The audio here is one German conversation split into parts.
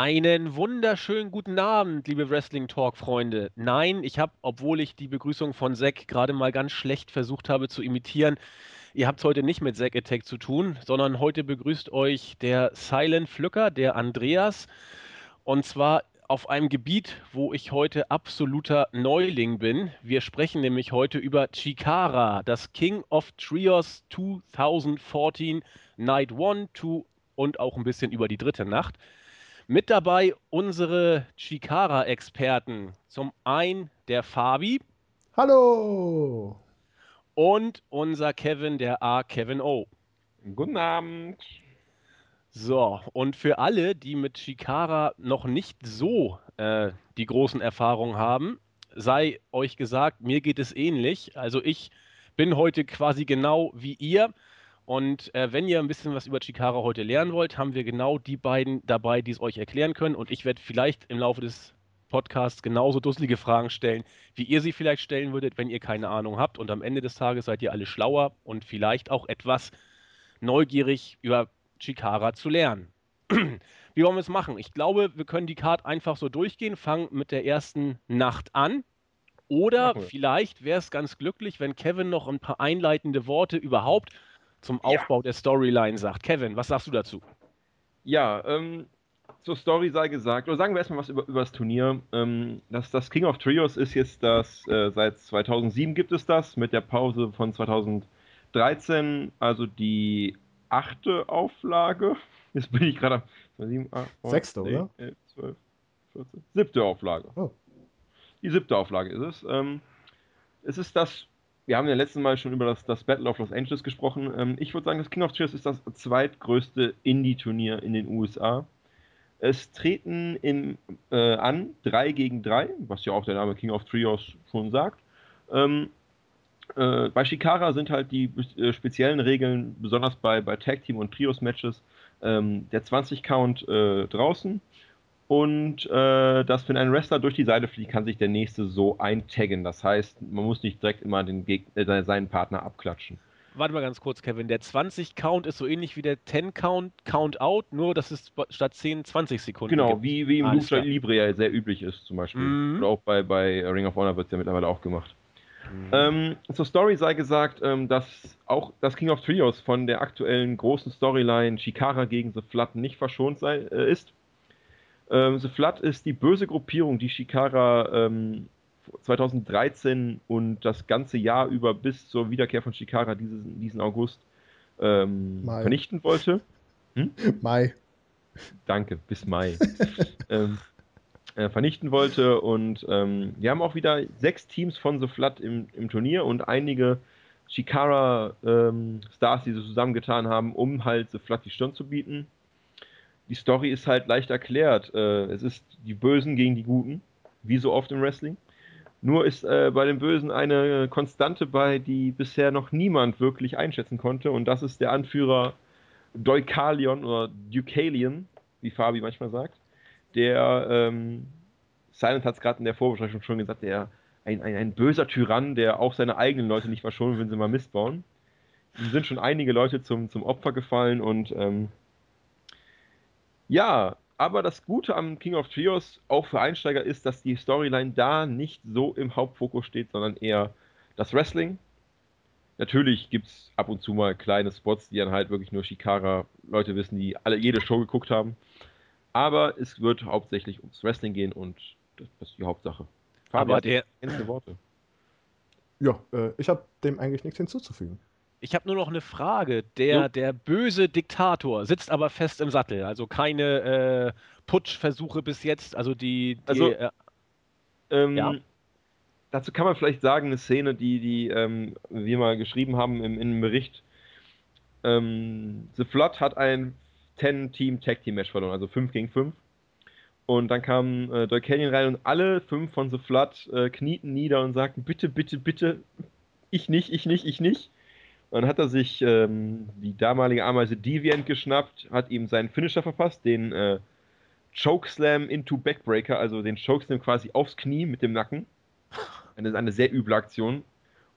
Einen wunderschönen guten Abend, liebe Wrestling Talk Freunde. Nein, ich habe, obwohl ich die Begrüßung von Zack gerade mal ganz schlecht versucht habe zu imitieren, ihr habt es heute nicht mit Zack Attack zu tun, sondern heute begrüßt euch der Silent Flücker, der Andreas. Und zwar auf einem Gebiet, wo ich heute absoluter Neuling bin. Wir sprechen nämlich heute über Chikara, das King of Trios 2014, Night 1, 2 und auch ein bisschen über die dritte Nacht. Mit dabei unsere Chikara-Experten. Zum einen der Fabi. Hallo! Und unser Kevin, der A. Kevin O. Guten Abend. So, und für alle, die mit Chikara noch nicht so äh, die großen Erfahrungen haben, sei euch gesagt, mir geht es ähnlich. Also ich bin heute quasi genau wie ihr und äh, wenn ihr ein bisschen was über Chikara heute lernen wollt, haben wir genau die beiden dabei, die es euch erklären können. Und ich werde vielleicht im Laufe des Podcasts genauso dusselige Fragen stellen, wie ihr sie vielleicht stellen würdet, wenn ihr keine Ahnung habt. Und am Ende des Tages seid ihr alle schlauer und vielleicht auch etwas neugierig über Chikara zu lernen. wie wollen wir es machen? Ich glaube, wir können die Card einfach so durchgehen, fangen mit der ersten Nacht an. Oder vielleicht wäre es ganz glücklich, wenn Kevin noch ein paar einleitende Worte überhaupt zum Aufbau ja. der Storyline sagt. Kevin, was sagst du dazu? Ja, ähm, zur Story sei gesagt, oder sagen wir erstmal was über, über das Turnier. Ähm, das, das King of Trios ist jetzt das, äh, seit 2007 gibt es das, mit der Pause von 2013, also die achte Auflage. Jetzt bin ich gerade am Sechste, oder? 11, 12, 14. Siebte Auflage. Oh. Die siebte Auflage ist es. Ähm, es ist das wir haben ja letzten Mal schon über das, das Battle of Los Angeles gesprochen. Ähm, ich würde sagen, das King of Trios ist das zweitgrößte Indie-Turnier in den USA. Es treten in, äh, an 3 gegen 3, was ja auch der Name King of Trios schon sagt. Ähm, äh, bei Shikara sind halt die äh, speziellen Regeln, besonders bei, bei Tag Team und Trios-Matches, ähm, der 20-Count äh, draußen und äh, dass, wenn ein Wrestler durch die Seite fliegt, kann sich der nächste so eintaggen. Das heißt, man muss nicht direkt immer den Gegner, äh, seinen Partner abklatschen. Warte mal ganz kurz, Kevin. Der 20-Count ist so ähnlich wie der 10-Count, Count-Out, nur dass es statt 10 20 Sekunden Genau, gibt. wie, wie im Lucha Libre ja sehr üblich ist zum Beispiel. Mhm. Oder auch bei, bei Ring of Honor wird es ja mittlerweile auch gemacht. Mhm. Ähm, zur Story sei gesagt, ähm, dass auch das King of Trios von der aktuellen großen Storyline Shikara gegen The Flood nicht verschont sei, äh, ist. Ähm, The Flood ist die böse Gruppierung, die Shikara ähm, 2013 und das ganze Jahr über bis zur Wiederkehr von Shikara diesen, diesen August ähm, vernichten wollte. Hm? Mai. Danke, bis Mai. ähm, äh, vernichten wollte und ähm, wir haben auch wieder sechs Teams von The Flood im, im Turnier und einige Shikara-Stars, ähm, die sie zusammengetan haben, um halt The Flood die Stirn zu bieten die Story ist halt leicht erklärt. Äh, es ist die Bösen gegen die Guten, wie so oft im Wrestling. Nur ist äh, bei den Bösen eine Konstante bei, die bisher noch niemand wirklich einschätzen konnte, und das ist der Anführer Deukalion oder Deucalion, wie Fabi manchmal sagt. Der, ähm, Silent hat es gerade in der Vorbesprechung schon gesagt, der ein, ein, ein böser Tyrann, der auch seine eigenen Leute nicht verschont, wenn sie mal missbauen. Ihm sind schon einige Leute zum, zum Opfer gefallen und ähm, ja, aber das Gute am King of Trios, auch für Einsteiger, ist, dass die Storyline da nicht so im Hauptfokus steht, sondern eher das Wrestling. Natürlich gibt es ab und zu mal kleine Spots, die dann halt wirklich nur Shikara-Leute wissen, die alle jede Show geguckt haben. Aber es wird hauptsächlich ums Wrestling gehen und das, ist die Hauptsache. Fabian, aber der. Worte. Ja, äh, ich habe dem eigentlich nichts hinzuzufügen. Ich habe nur noch eine Frage. Der, der böse Diktator sitzt aber fest im Sattel. Also keine äh, Putschversuche bis jetzt. Also die. die also, äh, ähm, ja. Dazu kann man vielleicht sagen, eine Szene, die, die ähm, wir mal geschrieben haben im, Bericht. Ähm, The Flood hat ein 10-Team-Tag-Team-Match verloren, also 5 gegen 5. Und dann kam äh, Doyle Canyon rein und alle fünf von The Flood äh, knieten nieder und sagten: Bitte, bitte, bitte, ich nicht, ich nicht, ich nicht. Dann hat er sich ähm, die damalige Ameise Deviant geschnappt, hat ihm seinen Finisher verpasst, den äh, Chokeslam into Backbreaker, also den Chokeslam quasi aufs Knie mit dem Nacken. Eine, eine sehr üble Aktion.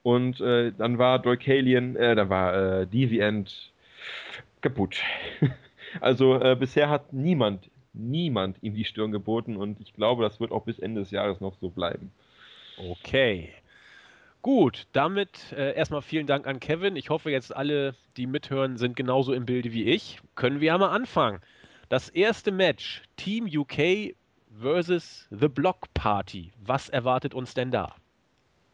Und äh, dann war Dolkalian, äh, dann war äh, Deviant kaputt. also äh, bisher hat niemand niemand ihm die Stirn geboten und ich glaube, das wird auch bis Ende des Jahres noch so bleiben. Okay. Gut, damit äh, erstmal vielen Dank an Kevin. Ich hoffe jetzt alle, die mithören, sind genauso im Bilde wie ich. Können wir ja mal anfangen. Das erste Match, Team UK versus The Block Party. Was erwartet uns denn da?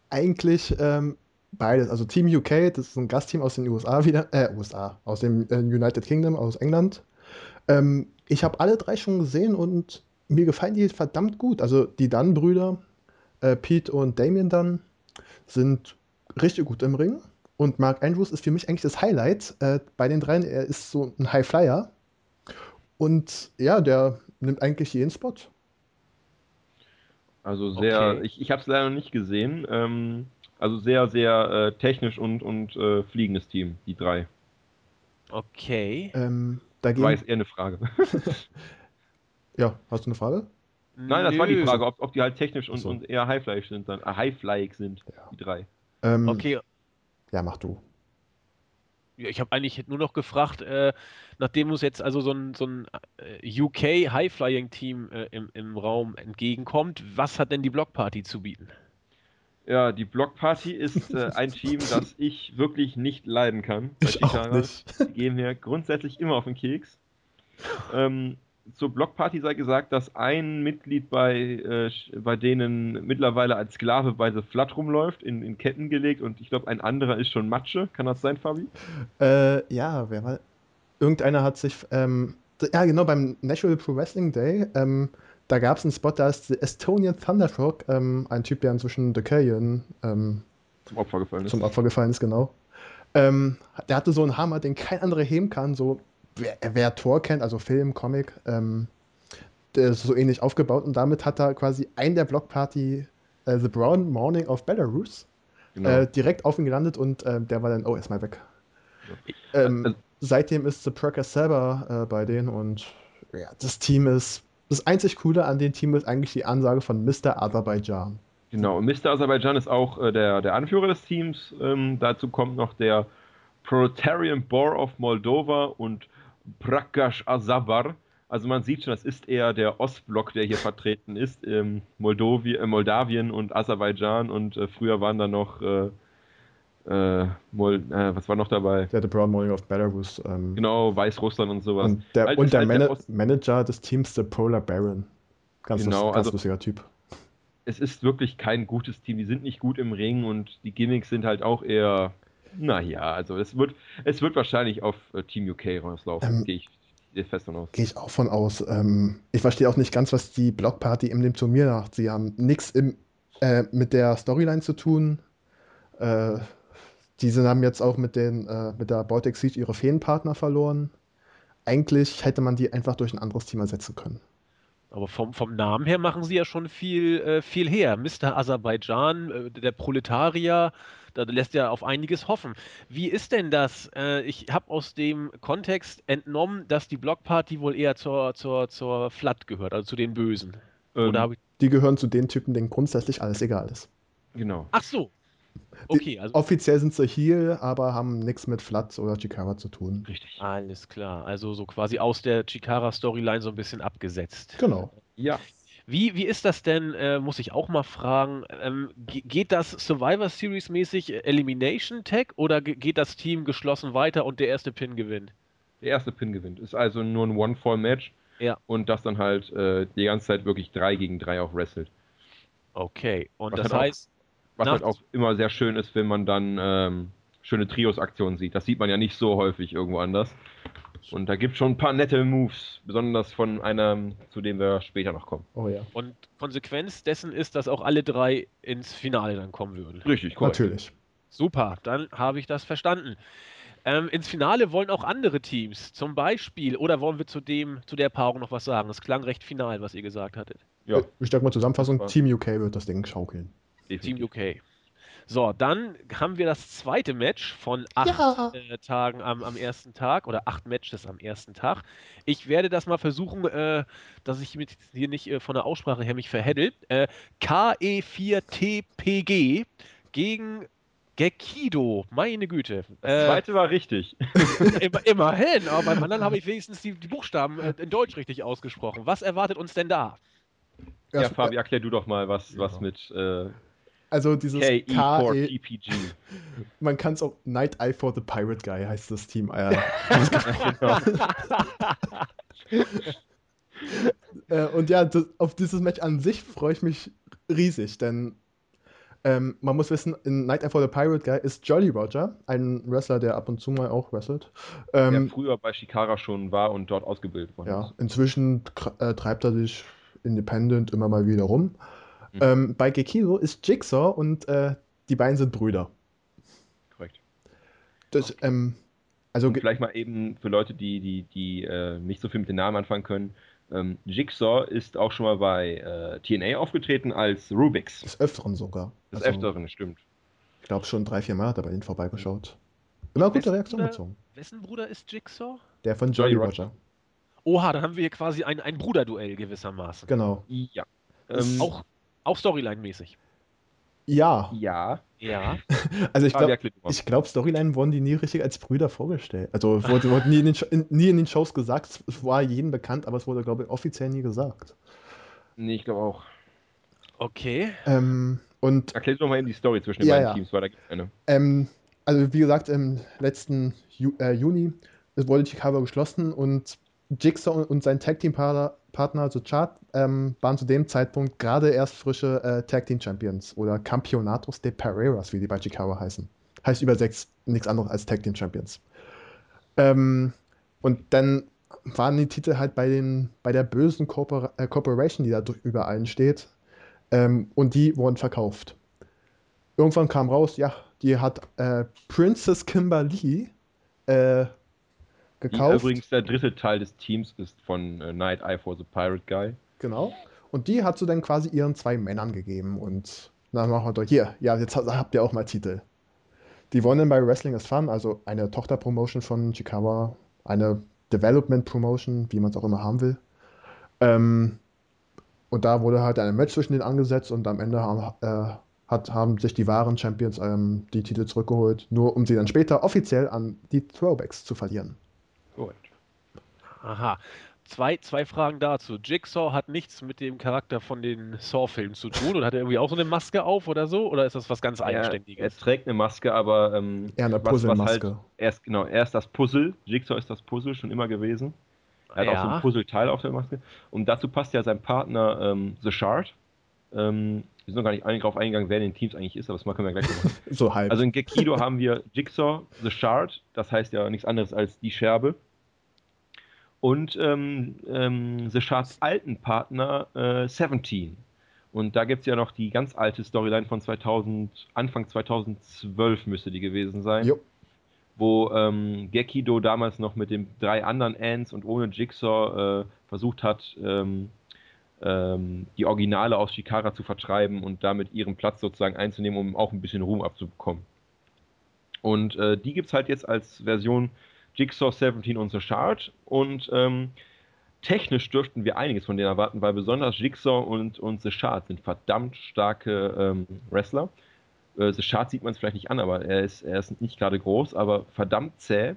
Eigentlich ähm, beides. Also Team UK, das ist ein Gastteam aus den USA wieder, äh, USA, aus dem äh, United Kingdom, aus England. Ähm, ich habe alle drei schon gesehen und mir gefallen die verdammt gut. Also die Dunn-Brüder, äh, Pete und Damien Dunn, sind richtig gut im Ring. Und Mark Andrews ist für mich eigentlich das Highlight äh, bei den dreien. Er ist so ein High Flyer. Und ja, der nimmt eigentlich jeden Spot. Also sehr, Okay. ich, ich habe es leider noch nicht gesehen. Ähm, also sehr, sehr äh, technisch und, und äh, fliegendes Team, die drei. Okay. Ähm, dagegen, War jetzt eher eine Frage. ja, hast du eine Frage? Nein, das war die. Frage, ob, ob die halt technisch und, so. und eher Highfly sind, dann äh, Highflyig sind, Ja. die drei. Ähm, Okay, Ja, mach du. Ja, ich habe eigentlich nur noch gefragt, äh, nachdem uns jetzt also so ein, so ein äh, UK High-Flying-Team äh, im, im Raum entgegenkommt, was hat denn die Blockparty zu bieten? Ja, die Blockparty ist äh, ein Team, das ich wirklich nicht leiden kann. Ich auch nicht. Die gehen mir grundsätzlich immer auf den Keks. Ähm, zur Blockparty sei gesagt, dass ein Mitglied bei, äh, bei denen mittlerweile als Sklave bei The Flood rumläuft, in, in Ketten gelegt und ich glaube, ein anderer ist schon Matsche. Kann das sein, Fabi? Äh, ja, wer war. Irgendeiner hat sich. Ähm, ja, genau, beim National Pro Wrestling Day, ähm, da gab es einen Spot, da ist der Estonian Thunderfrog, ähm, ein Typ, der inzwischen The Carrion ähm, Zum Opfer gefallen ist. zum Opfer gefallen ist, genau. Ähm, der hatte so einen Hammer, den kein anderer heben kann. So, wer, wer Thor kennt, also Film, Comic, ähm, der ist so ähnlich aufgebaut und damit hat er quasi ein der Blockparty äh, The Brown Morning of Belarus Genau. äh, direkt auf ihn gelandet und äh, der war dann, oh, erstmal weg. Ähm, Also- seitdem ist The Perker selber äh, bei denen und ja, das Team ist. Das einzig Coole an dem Team ist eigentlich die Ansage von Mr. Azerbaijan. Genau, und Mr. Azerbaijan ist auch äh, der, der Anführer des Teams. Ähm, dazu kommt noch der Proletarian Boar of Moldova und Prakash Azabar. Also man sieht schon, das ist eher der Ostblock, der hier vertreten ist. Ähm, Moldowi äh, Moldawien und Aserbaidschan und äh, früher waren da noch äh, äh, Mol äh, was war noch dabei? Der The Brown Morning of Belarus. Ähm, Genau, Weißrussland und sowas. Und der, Halt und der, halt Mana der Manager des Teams, der Polar Baron. Ganz, Genau, ganz also- lustiger Typ. es ist wirklich kein gutes Team. Die sind nicht gut im Ring und die Gimmicks sind halt auch eher, naja, also es wird, es wird wahrscheinlich auf äh, Team UK rauslaufen, Ähm, gehe ich fest von aus. Gehe ich auch von aus. Ähm, ich verstehe auch nicht ganz, was die Blockparty in dem Turnier macht. Sie haben nichts äh, mit der Storyline zu tun. Äh, diese haben jetzt auch mit, den, äh, mit der Baltic Siege ihre Feenpartner verloren. Eigentlich hätte man die einfach durch ein anderes Team ersetzen können. Aber vom, vom Namen her machen sie ja schon viel, äh, viel her. Mr. Aserbaidschan, äh, der Proletarier, da lässt ja auf einiges hoffen. Wie ist denn das? Äh, ich habe aus dem Kontext entnommen, dass die Blockparty wohl eher zur, zur, zur Flat gehört, also zu den Bösen. Ähm, Oder ich. Die gehören zu den Typen, denen grundsätzlich alles egal ist. genau. Ach so. Okay, also Offiziell sind sie hier, aber haben nichts mit Flat oder Chikara zu tun. Richtig. alles klar. Also so quasi aus der Chikara-Storyline so ein bisschen abgesetzt. Genau. Ja, Wie, wie ist das denn, äh, muss ich auch mal fragen, ähm, ge- geht das Survivor Series mäßig äh, Elimination Tag oder ge geht das Team geschlossen weiter und der erste Pin gewinnt? der erste Pin gewinnt. Ist also nur ein One-Fall-Match. Ja. Und das dann halt äh, die ganze Zeit wirklich 3 gegen 3 auch wrestelt. Okay, und Was das auch- heißt, Was Nach- halt auch immer sehr schön ist, wenn man dann ähm, schöne Trios-Aktionen sieht. Das sieht man ja nicht so häufig irgendwo anders. Und da gibt es schon ein paar nette Moves, besonders von einem, zu dem wir später noch kommen. Oh ja. und Konsequenz dessen ist, dass auch alle drei ins Finale dann kommen würden. Richtig, korrekt. Natürlich. Super, dann habe ich das verstanden. Ähm, ins Finale wollen auch andere Teams, zum Beispiel, oder wollen wir zu dem, zu der Paarung noch was sagen? Es klang recht final, was ihr gesagt hattet. Ja, Ich sag mal Zusammenfassung, Super. Team UK wird das Ding schaukeln. Team. UK. So, dann haben wir das zweite Match von acht Ja. äh, Tagen am, am ersten Tag oder acht Matches am ersten Tag. Ich werde das mal versuchen, äh, dass ich mit hier nicht äh, von der Aussprache her mich verheddel. Äh, KE4TPG gegen Gekido, meine Güte. Das äh, zweite war richtig. Immer, immerhin, aber beim anderen habe ich wenigstens die, die Buchstaben äh, in Deutsch richtig ausgesprochen. Was erwartet uns denn da? Ja, ja Fabi, erklär du doch mal, was, ja. was mit äh, also dieses KE4PG. Man kann es auch Night Eye for the Pirate Guy heißt das Team. Äh, äh, und ja, das, auf dieses Match an sich freue ich mich riesig, denn ähm, man muss wissen, in Night Eye for the Pirate Guy ist Jolly Roger, ein Wrestler, der ab und zu mal auch wrestelt. Ähm, der früher bei Shikara schon war und dort ausgebildet wurde. Ja, inzwischen äh, treibt er sich independent immer mal wieder rum. Mhm. Ähm, bei Gekido ist Jigsaw und äh, die beiden sind Brüder. Korrekt. Das, okay. ähm, also vielleicht mal eben für Leute, die, die, die äh, nicht so viel mit den Namen anfangen können. Ähm, Jigsaw ist auch schon mal bei äh, TNA aufgetreten als Rubix. Des Öfteren sogar. Des also, Öfteren, stimmt. Ich glaube schon drei, vier Mal hat er bei ihnen vorbeigeschaut. Immer gute Reaktion Bruder, gezogen. Wessen Bruder ist Jigsaw? Der von Jolly Roger. Roger. Oha, dann haben wir hier quasi ein, ein Bruderduell gewissermaßen. Genau. Ja. Ähm, auch auch Storyline-mäßig. Ja. Ja. Ja. Also ich glaube, ich glaub, Storyline wurden die nie richtig als Brüder vorgestellt. Also wurde, wurde nie, in den, nie, in den, Shows gesagt. Es war jedem bekannt, aber es wurde, glaube ich, offiziell nie gesagt. Nee, ich glaube auch. Okay. Ähm, und Erklär doch mal eben die Story zwischen den ja, beiden ja. Teams, weil da gibt eine. Ähm, also wie gesagt, im letzten Ju äh, Juni wurde Chicago geschlossen und Jigsaw und sein Tag Team Partner, also Chart, ähm, waren zu dem Zeitpunkt gerade erst frische äh, Tag Team Champions oder Campeonatos de Pereiras, wie die bei Chicago heißen. Heißt übersetzt nichts anderes als Tag Team Champions. Ähm, und dann waren die Titel halt bei, den, bei der bösen Corpor äh, Corporation, die da über allen steht. Ähm, und die wurden verkauft. Irgendwann kam raus, ja, die hat äh, Princess Kimberly äh, gekauft. Die übrigens der dritte Teil des Teams ist von äh, Night Eye for the Pirate Guy. Genau. Und die hat sie dann quasi ihren zwei Männern gegeben und dann machen wir doch hier, ja, jetzt habt ihr auch mal Titel. Die wollen dann bei Wrestling is Fun, also eine Tochterpromotion von Chikawa, eine Development Promotion, wie man es auch immer haben will. Ähm, und da wurde halt ein Match zwischen denen angesetzt und am Ende haben, äh, hat, haben sich die wahren Champions ähm, die Titel zurückgeholt, nur um sie dann später offiziell an die Throwbacks zu verlieren. Aha. Zwei, zwei Fragen dazu. Jigsaw hat nichts mit dem Charakter von den Saw-Filmen zu tun und hat er irgendwie auch so eine Maske auf oder so? Oder ist das was ganz Eigenständiges? Er, er trägt eine Maske, aber. Ähm, Eher eine Puzzle-Maske. Halt, erst, genau, erst das Puzzle. Jigsaw ist das Puzzle schon immer gewesen. Er hat ja. auch so ein Puzzleteil auf der Maske. Und dazu passt ja sein Partner ähm, The Shard. Ähm, wir sind noch gar nicht darauf eingegangen, wer in den Teams eigentlich ist, aber das können wir gleich machen. so halb. Also in Gekido haben wir Jigsaw, The Shard, das heißt ja nichts anderes als die Scherbe und ähm, ähm, The Shards alten Partner äh, 17. Und da gibt es ja noch die ganz alte Storyline von 2000, Anfang 2012 müsste die gewesen sein. Jo. Wo ähm, Gekido damals noch mit den drei anderen Ants und ohne Jigsaw äh, versucht hat, ähm, ähm, die Originale aus Shikara zu vertreiben und damit ihren Platz sozusagen einzunehmen, um auch ein bisschen Ruhm abzubekommen. Und äh, die gibt es halt jetzt als Version Jigsaw 17 und The Shard. Und ähm, technisch dürften wir einiges von denen erwarten, weil besonders Jigsaw und, und The Shard sind verdammt starke ähm, Wrestler. Äh, The Shard sieht man es vielleicht nicht an, aber er ist, er ist nicht gerade groß, aber verdammt zäh.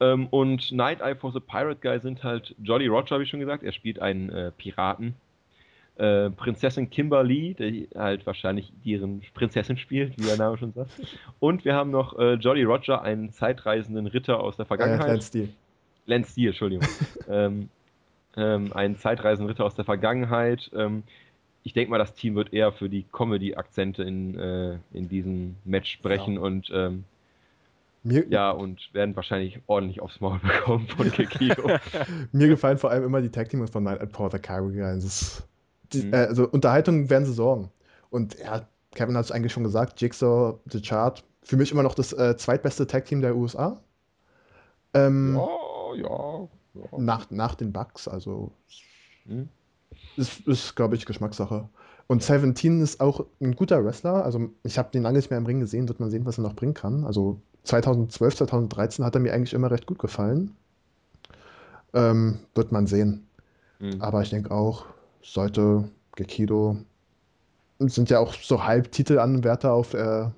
Ähm, und Night Eye for the Pirate Guy sind halt Jolly Roger, habe ich schon gesagt. Er spielt einen äh, Piraten äh, Prinzessin Kimberly, die halt wahrscheinlich ihren Prinzessin spielt, wie der Name schon sagt. Und wir haben noch äh, Jolly Roger, einen zeitreisenden Ritter aus der Vergangenheit. Äh, Lance Steele. Lance Steele, Entschuldigung. ähm, ähm, einen zeitreisenden Ritter aus der Vergangenheit. Ähm, ich denke mal, das Team wird eher für die Comedy-Akzente in, äh, in diesem Match sprechen ja. und ähm, mir, ja, und werden wahrscheinlich ordentlich aufs Maul bekommen von Kekio. Mir gefallen vor allem immer die Tag Teams von Night at Porter Carrier. Das ist die, mhm. äh, also Unterhaltung werden sie sorgen. Und ja, Kevin hat es eigentlich schon gesagt, Jigsaw, The Chart, für mich immer noch das äh, zweitbeste Tag-Team der USA. Ähm, ja, ja, ja. Nach, nach den Bugs, also mhm. ist, ist glaube ich, Geschmackssache. Und. Seventeen ist auch ein guter Wrestler. Also ich habe den lange nicht mehr im Ring gesehen, wird man sehen, was er noch bringen kann. Also 2012, 2013 hat er mir eigentlich immer recht gut gefallen. Ähm, wird man sehen. Mhm. Aber ich denke auch, sollte Gekido sind ja auch so Halbtitelanwärter auf, äh,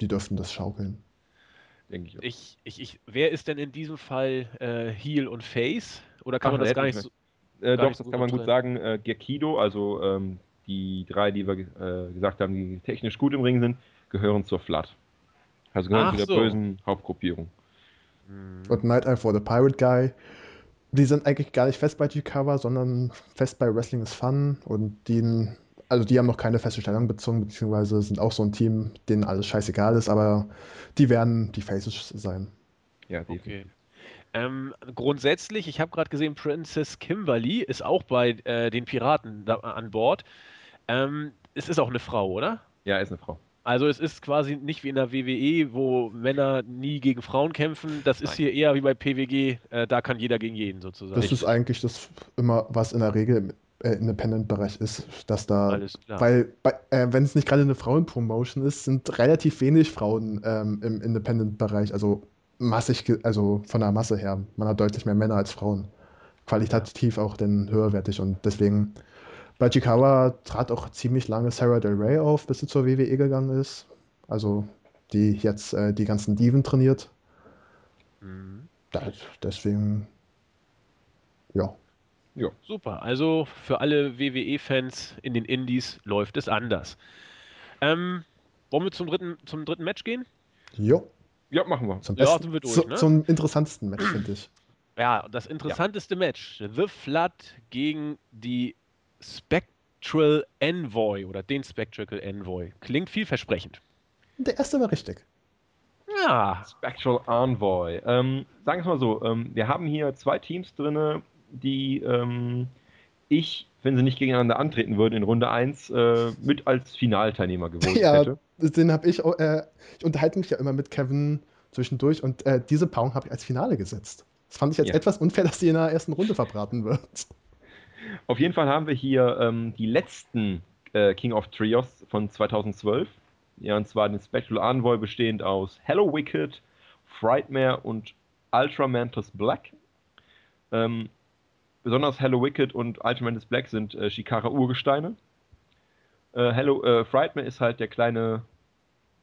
die dürften das schaukeln. Denke ich, ich, ich, ich, Wer ist denn in diesem Fall äh, Heel und Face? Oder kann Ach, man das gar nicht so. Äh, doch, das kann man gut sagen. Äh, Gerkido, also ähm, die drei, die wir äh, gesagt haben, die technisch gut im Ring sind, gehören zur Flat. Also gehören Ach zu der so. bösen Hauptgruppierung. Und Night Eye for the Pirate Guy. Die sind eigentlich gar nicht fest bei G-Cover, sondern fest bei Wrestling is Fun und die, also die haben noch keine feste Stellung bezogen, beziehungsweise sind auch so ein Team, denen alles scheißegal ist, aber die werden die Faces sein. Ja, okay. Ähm, grundsätzlich, ich habe gerade gesehen, Princess Kimberly ist auch bei äh, den Piraten da, an Bord. Ähm, es ist auch eine Frau, oder? Ja, ist eine Frau. Also es ist quasi nicht wie in der WWE, wo Männer nie gegen Frauen kämpfen. Das ist Nein. hier eher wie bei PWG, äh, da kann jeder gegen jeden sozusagen. Das ist eigentlich das immer, was in der Regel im äh, Independent-Bereich ist, dass da, weil äh, wenn es nicht gerade eine Frauenpromotion ist, sind relativ wenig Frauen ähm, im Independent-Bereich, also massig, also von der Masse her. Man hat deutlich mehr Männer als Frauen. Qualitativ auch denn höherwertig und deswegen bei Chikawa trat auch ziemlich lange Sarah Del Rey auf, bis sie zur WWE gegangen ist. Also die jetzt äh, die ganzen Diven trainiert. Mhm. Das, deswegen, ja. Ja. Super. Also für alle WWE-Fans in den Indies läuft es anders. Ähm, wollen wir zum dritten, zum dritten Match gehen? Jo. Ja, machen wir. Zum, besten, ja, wir durch, zu, ne? zum interessantesten Match, finde ich. Ja, das interessanteste ja. Match. The Flood gegen die Spectral Envoy oder den Spectral Envoy. Klingt vielversprechend. Der erste war richtig. Ja. Spectral Envoy. Ähm, sagen wir es mal so: ähm, Wir haben hier zwei Teams drin, die ähm, ich, wenn sie nicht gegeneinander antreten würden in Runde 1, äh, mit als Finalteilnehmer gewohnt ja, hätte. Den habe ich, äh, ich unterhalte mich ja immer mit Kevin zwischendurch und äh, diese Paarung habe ich als Finale gesetzt. Das fand ich jetzt ja. etwas unfair, dass die in der ersten Runde verbraten wird. Auf jeden Fall haben wir hier ähm, die letzten äh, King of Trios von 2012. Ja, und zwar den Spectral Envoy bestehend aus Hello Wicked, Frightmare und Ultramantis Black. Ähm, besonders Hello Wicked und Ultramantis Black sind äh, Shikara Urgesteine. Äh, äh, Frightmare ist halt der kleine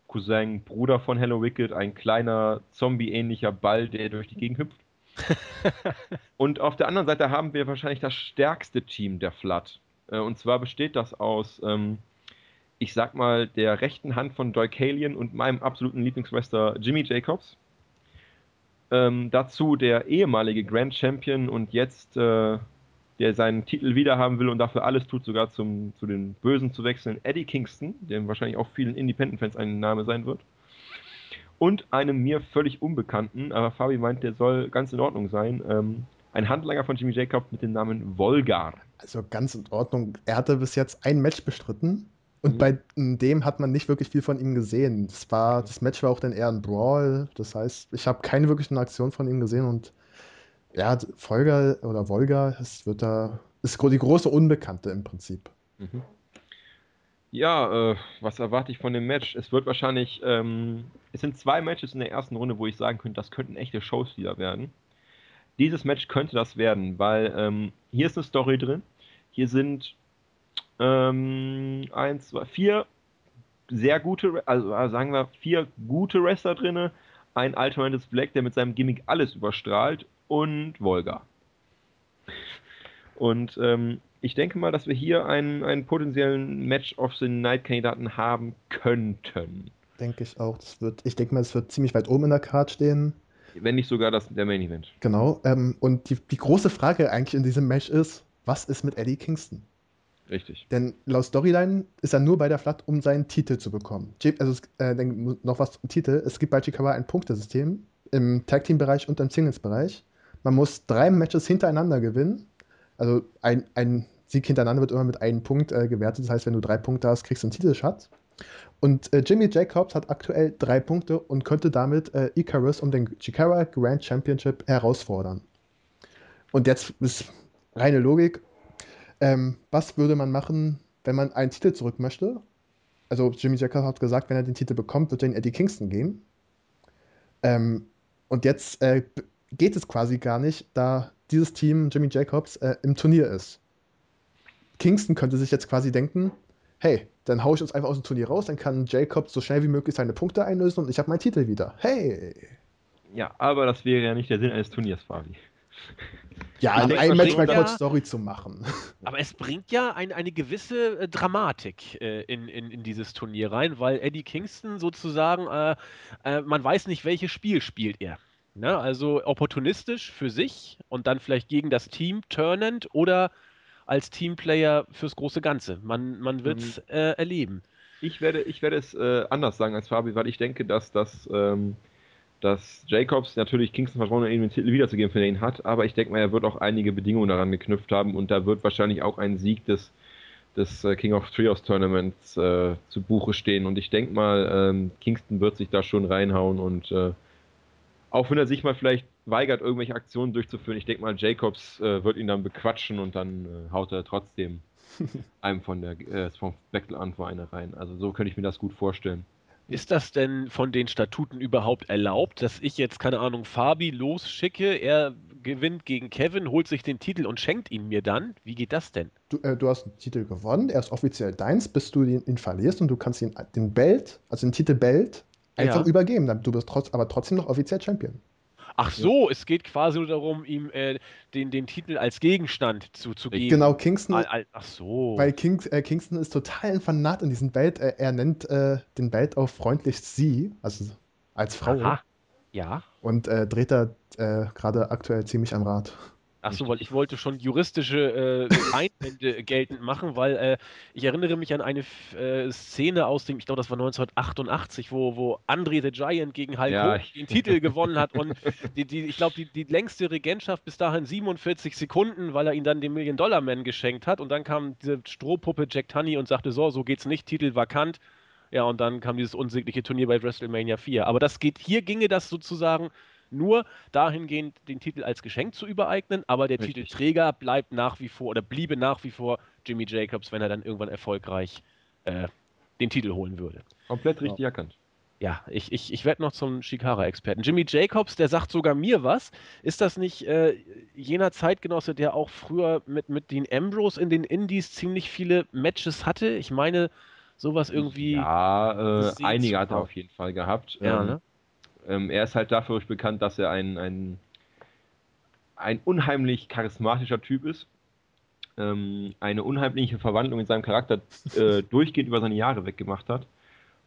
Cousin, Bruder von Hello Wicked, ein kleiner Zombie-ähnlicher Ball, der durch die Gegend hüpft. und auf der anderen Seite haben wir wahrscheinlich das stärkste Team der Flood. Äh, und zwar besteht das aus, ähm, ich sag mal, der rechten Hand von Doykalian und meinem absoluten Lieblingswrestler Jimmy Jacobs. Ähm, dazu der ehemalige Grand Champion und jetzt, äh, der seinen Titel wiederhaben will und dafür alles tut, sogar zum, zu den Bösen zu wechseln, Eddie Kingston, der wahrscheinlich auch vielen Independent-Fans ein Name sein wird und einem mir völlig unbekannten, aber Fabi meint, der soll ganz in Ordnung sein, ähm, ein Handlanger von Jimmy Jacob mit dem Namen Volgar. Also ganz in Ordnung. Er hatte bis jetzt ein Match bestritten und mhm. bei dem hat man nicht wirklich viel von ihm gesehen. Das, war, das Match war auch dann eher ein Brawl. Das heißt, ich habe keine wirkliche Aktion von ihm gesehen und ja, Volgar oder Volga, es wird da, ist die große Unbekannte im Prinzip. Mhm. Ja, äh, was erwarte ich von dem Match? Es wird wahrscheinlich, ähm, es sind zwei Matches in der ersten Runde, wo ich sagen könnte, das könnten echte Showstealer werden. Dieses Match könnte das werden, weil ähm, hier ist eine Story drin. Hier sind ähm, eins, zwei, vier sehr gute, also äh, sagen wir vier gute Wrestler drin, ein Alternatives Black, der mit seinem Gimmick alles überstrahlt und Volga. Und ähm, ich denke mal, dass wir hier einen, einen potenziellen Match of the Night-Kandidaten haben könnten. Denke ich auch. Das wird, ich denke mal, es wird ziemlich weit oben in der Card stehen. Wenn nicht sogar das, der Main Event. Genau. Ähm, und die, die große Frage eigentlich in diesem Match ist, was ist mit Eddie Kingston? Richtig. Denn laut Storyline ist er nur bei der Flat, um seinen Titel zu bekommen. Also äh, noch was zum Titel. Es gibt bei Chikawa ein Punktesystem im Tag-Team-Bereich und im Singles-Bereich. Man muss drei Matches hintereinander gewinnen also ein, ein Sieg hintereinander wird immer mit einem Punkt äh, gewertet. Das heißt, wenn du drei Punkte hast, kriegst du einen Titelschatz. Und äh, Jimmy Jacobs hat aktuell drei Punkte und könnte damit äh, Icarus um den Chikara Grand Championship herausfordern. Und jetzt ist reine Logik. Ähm, was würde man machen, wenn man einen Titel zurück möchte? Also Jimmy Jacobs hat gesagt, wenn er den Titel bekommt, wird er in Eddie Kingston gehen. Ähm, und jetzt äh, geht es quasi gar nicht, da dieses Team, Jimmy Jacobs, äh, im Turnier ist. Kingston könnte sich jetzt quasi denken, hey, dann haue ich uns einfach aus dem Turnier raus, dann kann Jacob so schnell wie möglich seine Punkte einlösen und ich habe meinen Titel wieder. Hey! Ja, aber das wäre ja nicht der Sinn eines Turniers, Fabi. Ja, ein es Match bringt Cold ja- Story zu machen. Aber es bringt ja ein, eine gewisse äh, Dramatik äh, in, in, in dieses Turnier rein, weil Eddie Kingston sozusagen, äh, äh, man weiß nicht, welches Spiel spielt er. Ne? Also opportunistisch für sich und dann vielleicht gegen das Team turnend oder als Teamplayer fürs große Ganze. Man, man wird es äh, erleben. Ich werde, ich werde es äh, anders sagen als Fabi, weil ich denke, dass, dass, ähm, dass Jacobs natürlich Kingston Vertrauen hat, ihm den Titel wiederzugeben, wenn er ihn hat, aber ich denke mal, er wird auch einige Bedingungen daran geknüpft haben und da wird wahrscheinlich auch ein Sieg des, des äh, King of Trios Tournaments äh, zu Buche stehen und ich denke mal, ähm, Kingston wird sich da schon reinhauen und äh, auch wenn er sich mal vielleicht weigert, irgendwelche Aktionen durchzuführen, ich denke mal, Jacobs äh, wird ihn dann bequatschen und dann äh, haut er trotzdem einem von der äh, vom Battle an vor eine rein. Also so könnte ich mir das gut vorstellen. Ist das denn von den Statuten überhaupt erlaubt, dass ich jetzt, keine Ahnung, Fabi losschicke, er gewinnt gegen Kevin, holt sich den Titel und schenkt ihn mir dann? Wie geht das denn? Du, äh, du hast einen Titel gewonnen, er ist offiziell deins, bis du ihn, ihn verlierst und du kannst ihn, den Belt, also den Titel Belt, einfach Ja. übergeben. Dann- Du bist trotz, aber trotzdem noch offiziell Champion. Ach so, es geht quasi nur darum, ihm äh, den, den Titel als Gegenstand zuzugeben. Genau, Kingston, Al- al- Ach so. weil King, äh, Kingston ist total ein Fanat in diesem Belt. Er, er nennt äh, den Belt auch freundlich sie, also als Frau. Aha. Ja. Und äh, dreht da äh, gerade aktuell ziemlich am Rad. Ach so, weil ich wollte schon juristische äh, Einwände geltend machen, weil äh, ich erinnere mich an eine äh, Szene aus dem, ich glaube, das war 1988, wo, wo Andre the Giant gegen Hulk Ja, Hogan den Titel gewonnen hat und die, die, ich glaube, die, die längste Regentschaft bis dahin 47 Sekunden, weil er ihn dann den Million-Dollar-Man geschenkt hat und dann kam diese Strohpuppe Jack Tunney und sagte, so, so geht's nicht, Titel vakant. Ja, und dann kam dieses unsägliche Turnier bei WrestleMania 4. Aber das geht, hier ginge das sozusagen nur dahingehend, den Titel als Geschenk zu übereignen, aber der Richtig. Titelträger bleibt nach wie vor oder bliebe nach wie vor Jimmy Jacobs, wenn er dann irgendwann erfolgreich äh, den Titel holen würde. Komplett richtig erkannt. Ja, ich, ich, ich werde noch zum Shikara-Experten. Jimmy Jacobs, der sagt sogar mir was. Ist das nicht äh, jener Zeitgenosse, der auch früher mit, mit Dean Ambrose in den Indies ziemlich viele Matches hatte? Ich meine, sowas irgendwie. Ja, äh, einige hat er auf jeden Fall gehabt. Ja, ähm, ne? Ähm, er ist halt dafür bekannt, dass er ein, ein, ein unheimlich charismatischer Typ ist. Ähm, eine unheimliche Verwandlung in seinem Charakter äh, durchgehend über seine Jahre weggemacht hat.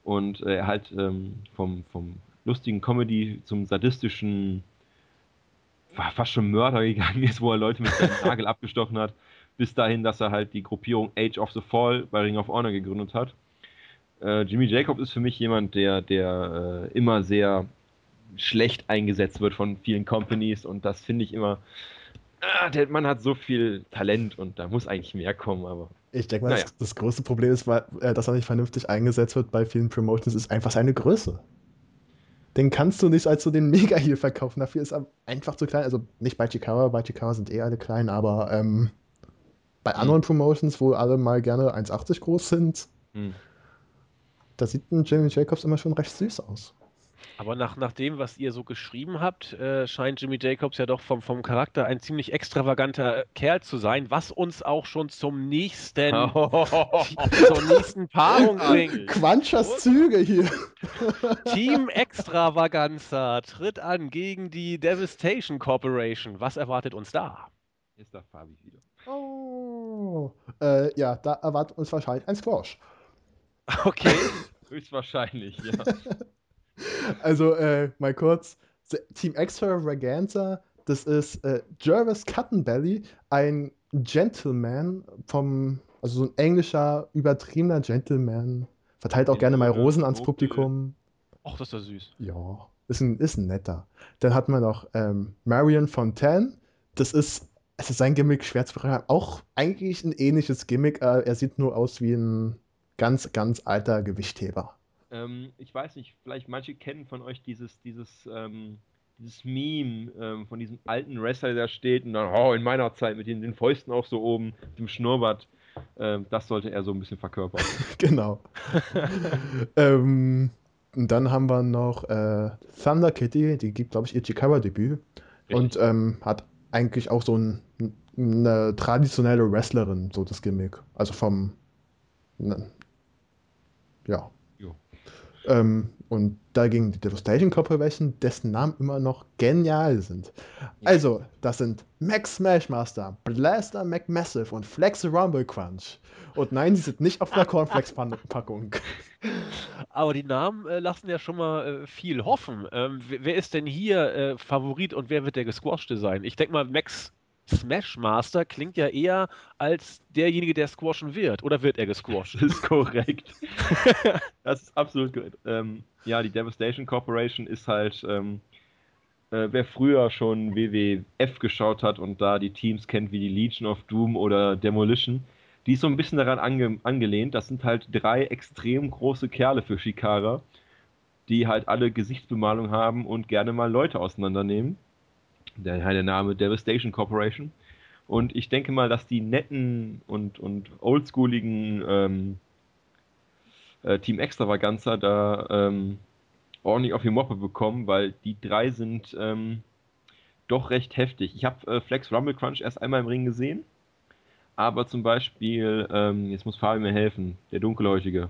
Und äh, er halt ähm, vom, vom lustigen Comedy zum sadistischen, fa- fast schon Mörder gegangen ist, wo er Leute mit seinem Nagel abgestochen hat, bis dahin, dass er halt die Gruppierung Age of the Fall bei Ring of Honor gegründet hat. Äh, Jimmy Jacob ist für mich jemand, der, der äh, immer sehr schlecht eingesetzt wird von vielen Companies und das finde ich immer. Ah, der Mann hat so viel Talent und da muss eigentlich mehr kommen, aber Ich denke mal, Naja. das, das größte Problem ist, weil, äh, dass er nicht vernünftig eingesetzt wird bei vielen Promotions, ist einfach seine Größe. Den kannst du nicht als so den Mega-Heal verkaufen. Dafür ist er einfach zu klein. Also nicht bei Chikara, bei Chikara sind eh alle klein, aber ähm, bei anderen Promotions, wo alle mal gerne 1,80 groß sind, hm. da sieht ein Jimmy Jacobs immer schon recht süß aus. Aber nach, nach dem, was ihr so geschrieben habt, äh, scheint Jimmy Jacobs ja doch vom, vom Charakter ein ziemlich extravaganter Kerl zu sein, was uns auch schon zum nächsten, zur nächsten Paarung bringt. Quanchas Züge hier. Team Extravaganza tritt an gegen die Devastation Corporation. Was erwartet uns da? Ist da Fabi wieder. Oh. Äh, ja, da erwartet uns wahrscheinlich ein Squash. Okay. Höchstwahrscheinlich, ja. Also, äh, mal kurz. Team Extravaganza, das ist äh, Jervis Cuttenbelly, ein Gentleman vom, also so ein englischer, übertriebener Gentleman. Verteilt auch gerne mal Rosen ans Publikum. Ach, das ist ja süß. Ja, ist ein, ist ein netter. Dann hat man noch ähm, Marion Fontaine. Das ist, es ist sein Gimmick schwer zu beschreiben. Auch eigentlich ein ähnliches Gimmick. Äh, er sieht nur aus wie ein ganz, ganz alter Gewichtheber. Ähm, ich weiß nicht, vielleicht manche kennen von euch dieses, dieses, ähm, dieses Meme ähm, von diesem alten Wrestler, der steht und dann, oh, in meiner Zeit mit den, den Fäusten auch so oben, dem Schnurrbart. Ähm, das sollte er so ein bisschen verkörpern. genau. ähm, und dann haben wir noch äh, Thunder Kitty, die gibt, glaube ich, ihr Chikara-Debüt. Und ähm, hat eigentlich auch so ein, eine traditionelle Wrestlerin, so das Gimmick. Also vom, ne, Ja. Ähm, und dagegen die Devastation Corporation, dessen Namen immer noch genial sind. Also, das sind Max Smashmaster, Blaster McMassive und Flex Rumble Crunch. Und nein, sie sind nicht auf der Cornflakes-Packung. Aber die Namen äh, lassen ja schon mal äh, viel hoffen. Ähm, wer ist denn hier äh, Favorit und wer wird der Gesquashte sein? Ich denke mal, Max Smashmaster klingt ja eher als derjenige, der squashen wird. Oder wird er gesquasht? Das ist korrekt. das ist absolut gut. Ähm, ja, die Devastation Corporation ist halt, ähm, äh, wer früher schon WWF geschaut hat und da die Teams kennt wie die Legion of Doom oder Demolition, die ist so ein bisschen daran ange angelehnt. Das sind halt drei extrem große Kerle für Shikara, die halt alle Gesichtsbemalung haben und gerne mal Leute auseinandernehmen. Der, der Name Devastation Corporation. Und ich denke mal, dass die netten und, und oldschooligen ähm, äh, Team Extravaganza da ähm, ordentlich auf die Moppe bekommen, weil die drei sind ähm, doch recht heftig. Ich habe äh, Flex Rumble Crunch erst einmal im Ring gesehen, aber zum Beispiel, ähm, jetzt muss Fabi mir helfen, der Dunkelhäutige.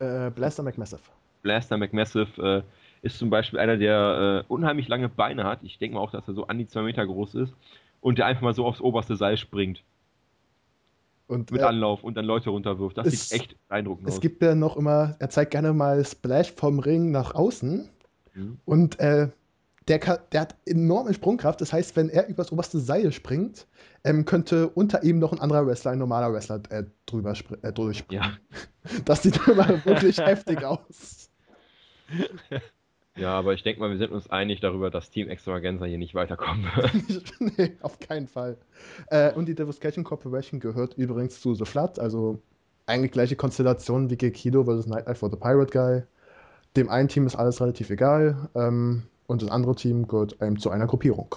Äh, Blaster McMassive. Blaster McMassive äh, ist zum Beispiel einer, der äh, unheimlich lange Beine hat. Ich denke mal auch, dass er so an die zwei Meter groß ist und der einfach mal so aufs oberste Seil springt. Und, mit äh, Anlauf und dann Leute runterwirft. Das es, sieht echt beeindruckend es aus. Es gibt ja noch immer, er zeigt gerne mal Splash vom Ring nach außen. Mhm. Und äh, der, kann, der, hat enorme Sprungkraft. Das heißt, wenn er übers oberste Seil springt, ähm, könnte unter ihm noch ein anderer Wrestler, ein normaler Wrestler, äh, drüber äh, durchspringen. Ja. Das sieht immer wirklich heftig aus. Ja, aber ich denke mal, wir sind uns einig darüber, dass Team Extravaganza hier nicht weiterkommen wird. nee, auf keinen Fall. Äh, und die Devastation Corporation gehört übrigens zu The Flood, also eigentlich gleiche Konstellation wie Gekido vs. Nightlife for the Pirate Guy. Dem einen Team ist alles relativ egal ähm, und das andere Team gehört ähm, zu einer Gruppierung.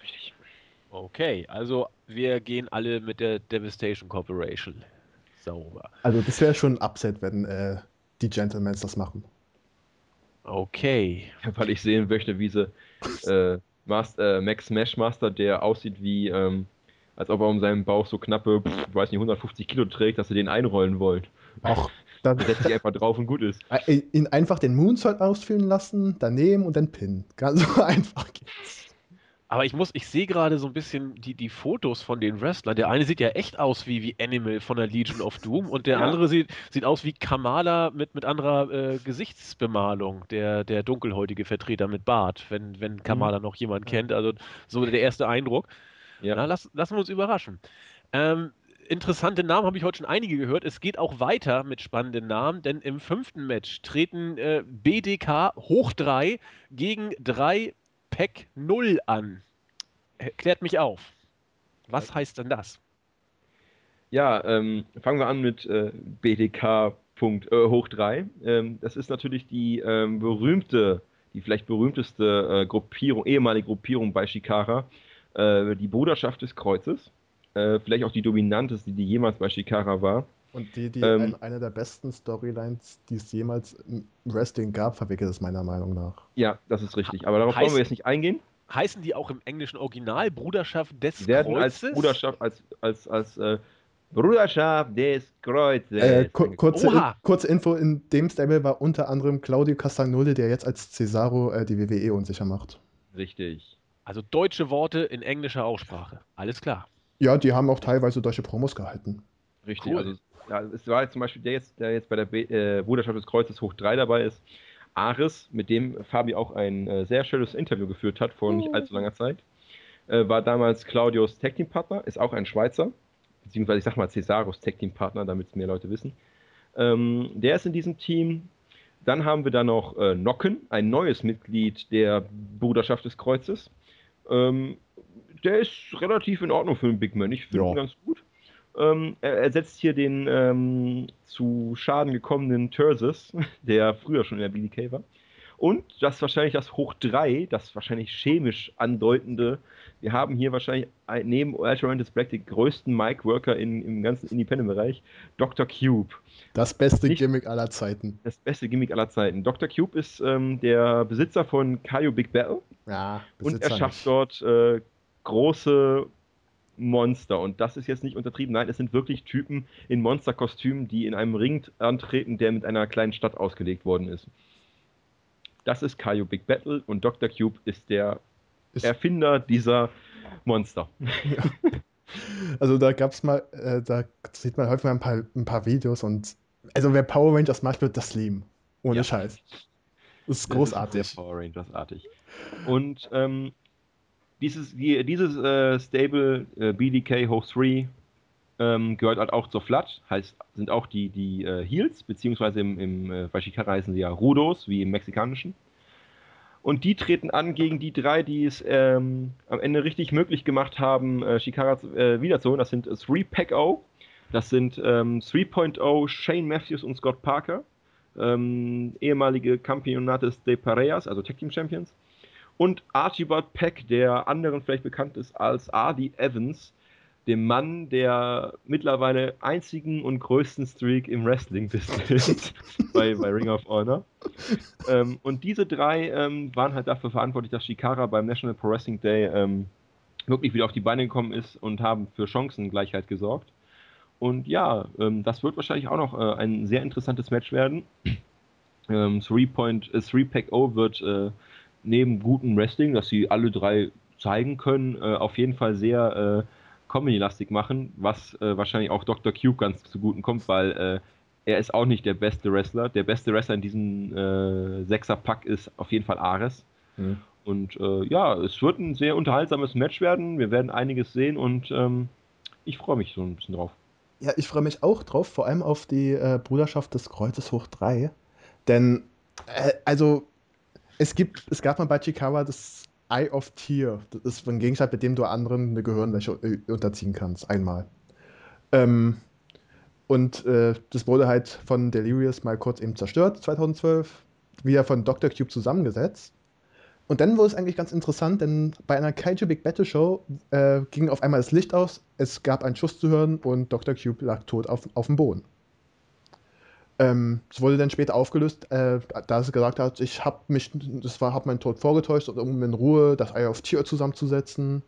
Richtig. Okay, also wir gehen alle mit der Devastation Corporation. Sauber. Also das wäre schon ein Upset, wenn äh, die Gentlemen das machen. Okay. Weil ich sehen möchte, wie sie äh, Master, äh, Max Smashmaster, der aussieht wie, ähm, als ob er um seinen Bauch so knappe, pff, ich weiß nicht, 150 Kilo trägt, dass sie den einrollen wollen. Ach, dann setzt sich einfach drauf und gut ist. Äh, ihn einfach den Moonsault ausführen lassen, daneben und dann pinnen. Ganz so einfach geht's. Aber ich muss, ich sehe gerade so ein bisschen die, die Fotos von den Wrestlern. Der eine sieht ja echt aus wie, wie Animal von der Legion of Doom und der ja. andere sieht, sieht aus wie Kamala mit, mit anderer äh, Gesichtsbemalung, der, der dunkelhäutige Vertreter mit Bart, wenn, wenn Kamala mhm. noch jemand kennt. Also so der erste Eindruck. Ja. Na, lass, lassen wir uns überraschen. Ähm, interessante Namen habe ich heute schon einige gehört. Es geht auch weiter mit spannenden Namen, denn im fünften Match treten äh, BDK hoch 3 gegen drei Pack 0 an. Klärt mich auf. Was heißt denn das? Ja, ähm, fangen wir an mit äh, BDK Punkt, äh, hoch 3. Ähm, das ist natürlich die ähm, berühmte, die vielleicht berühmteste äh, Gruppierung, ehemalige Gruppierung bei Shikara, äh, die Bruderschaft des Kreuzes. Äh, vielleicht auch die dominanteste, die jemals bei Shikara war. Und die, die ähm, ein, eine der besten Storylines, die es jemals im Wrestling gab, verwickelt ist meiner Meinung nach. Ja, das ist richtig. Aber darauf heißt, wollen wir jetzt nicht eingehen. Heißen die auch im englischen Original Bruderschaft des die werden Kreuzes? Als Bruderschaft, als, als, als äh, Bruderschaft des Kreuzes. Äh, kurze, in, kurze Info: In dem Stable war unter anderem Claudio Castagnoli, der jetzt als Cesaro äh, die WWE unsicher macht. Richtig. Also deutsche Worte in englischer Aussprache. Alles klar. Ja, die haben auch teilweise deutsche Promos gehalten. Richtig. Cool. Also ja, es war jetzt zum Beispiel der jetzt, der jetzt bei der Be äh, Bruderschaft des Kreuzes hoch 3 dabei ist, Aris, mit dem Fabi auch ein äh, sehr schönes Interview geführt hat vor nicht allzu langer Zeit. Äh, war damals Claudios Tag Team Partner, ist auch ein Schweizer, beziehungsweise ich sag mal Cesaros Tag Team Partner, damit es mehr Leute wissen. Ähm, der ist in diesem Team. Dann haben wir da noch äh, Nocken, ein neues Mitglied der Bruderschaft des Kreuzes. Ähm, der ist relativ in Ordnung für einen Big Man. Ich finde ja. ihn ganz gut. Ähm, er ersetzt hier den ähm, zu Schaden gekommenen Tursus, der früher schon in der BDK war. Und das ist wahrscheinlich das Hoch 3, das wahrscheinlich chemisch andeutende. Wir haben hier wahrscheinlich neben Ultramantis Black den größten Mic-Worker im ganzen Independent-Bereich, Dr. Cube. Das beste Nicht Gimmick aller Zeiten. Das beste Gimmick aller Zeiten. Dr. Cube ist ähm, der Besitzer von Kaio Big Battle. Ja, Besitzer Und er schafft nicht. dort äh, große Monster. Und das ist jetzt nicht untertrieben. Nein, es sind wirklich Typen in Monsterkostümen, die in einem Ring antreten, der mit einer kleinen Stadt ausgelegt worden ist. Das ist Kaio Big Battle und Dr. Cube ist der ist Erfinder dieser Monster. Ja. Also da gab es mal, äh, da sieht man häufig mal ein paar, ein paar Videos und also wer Power Rangers macht, wird das lieben. Ohne ja. Scheiß. Das ist großartig. Das ist Power Rangers-artig. Und ähm, dieses, die, dieses äh, Stable äh, BDK Host 3 ähm, gehört halt auch zur Flat, heißt, sind auch die, die äh, Heels, beziehungsweise im, im äh, bei Shikara heißen sie ja Rudos, wie im mexikanischen. Und die treten an gegen die drei, die es ähm, am Ende richtig möglich gemacht haben, äh, Shikara äh, wiederzuholen. Das sind 3-Pack-O, das sind ähm, 3.0 Shane Matthews und Scott Parker, ähm, ehemalige Campeonates de Parejas, also Tag Team Champions. Und Archibald Peck, der anderen vielleicht bekannt ist als Ardy Evans, dem Mann der mittlerweile einzigen und größten Streak im Wrestling-Business bei, bei Ring of Honor. Ähm, und diese drei ähm, waren halt dafür verantwortlich, dass Shikara beim National Pro Wrestling Day ähm, wirklich wieder auf die Beine gekommen ist und haben für Chancengleichheit gesorgt. Und ja, ähm, das wird wahrscheinlich auch noch äh, ein sehr interessantes Match werden. Ähm, 3-Pack-O äh, wird äh, neben gutem Wrestling, dass sie alle drei zeigen können, äh, auf jeden Fall sehr äh, Comedy-lastig machen, was äh, wahrscheinlich auch Dr. Cube ganz zuguten kommt, weil äh, er ist auch nicht der beste Wrestler. Der beste Wrestler in diesem äh, Sechser-Pack ist auf jeden Fall Ares. Mhm. Und äh, ja, es wird ein sehr unterhaltsames Match werden. Wir werden einiges sehen und ähm, ich freue mich so ein bisschen drauf. Ja, ich freue mich auch drauf, vor allem auf die äh, Bruderschaft des Kreuzes hoch 3. Denn, also, es gibt, es gab mal bei Chikawa das Eye of Tear. Das ist ein Gegenstand, mit dem du anderen eine Gehirnwäsche äh, unterziehen kannst. Einmal. Ähm, und äh, das wurde halt von Delirious mal kurz eben zerstört, 2012. Wieder von Dr. Cube zusammengesetzt. Und dann wurde es eigentlich ganz interessant, denn bei einer Kaiju Big Battle Show äh, ging auf einmal das Licht aus, es gab einen Schuss zu hören und Dr. Cube lag tot auf, auf dem Boden. Ähm, es wurde dann später aufgelöst, äh, da sie gesagt hat, ich habe mich, das war, habe meinen Tod vorgetäuscht, um in Ruhe das Eye of Tear zusammenzusetzen.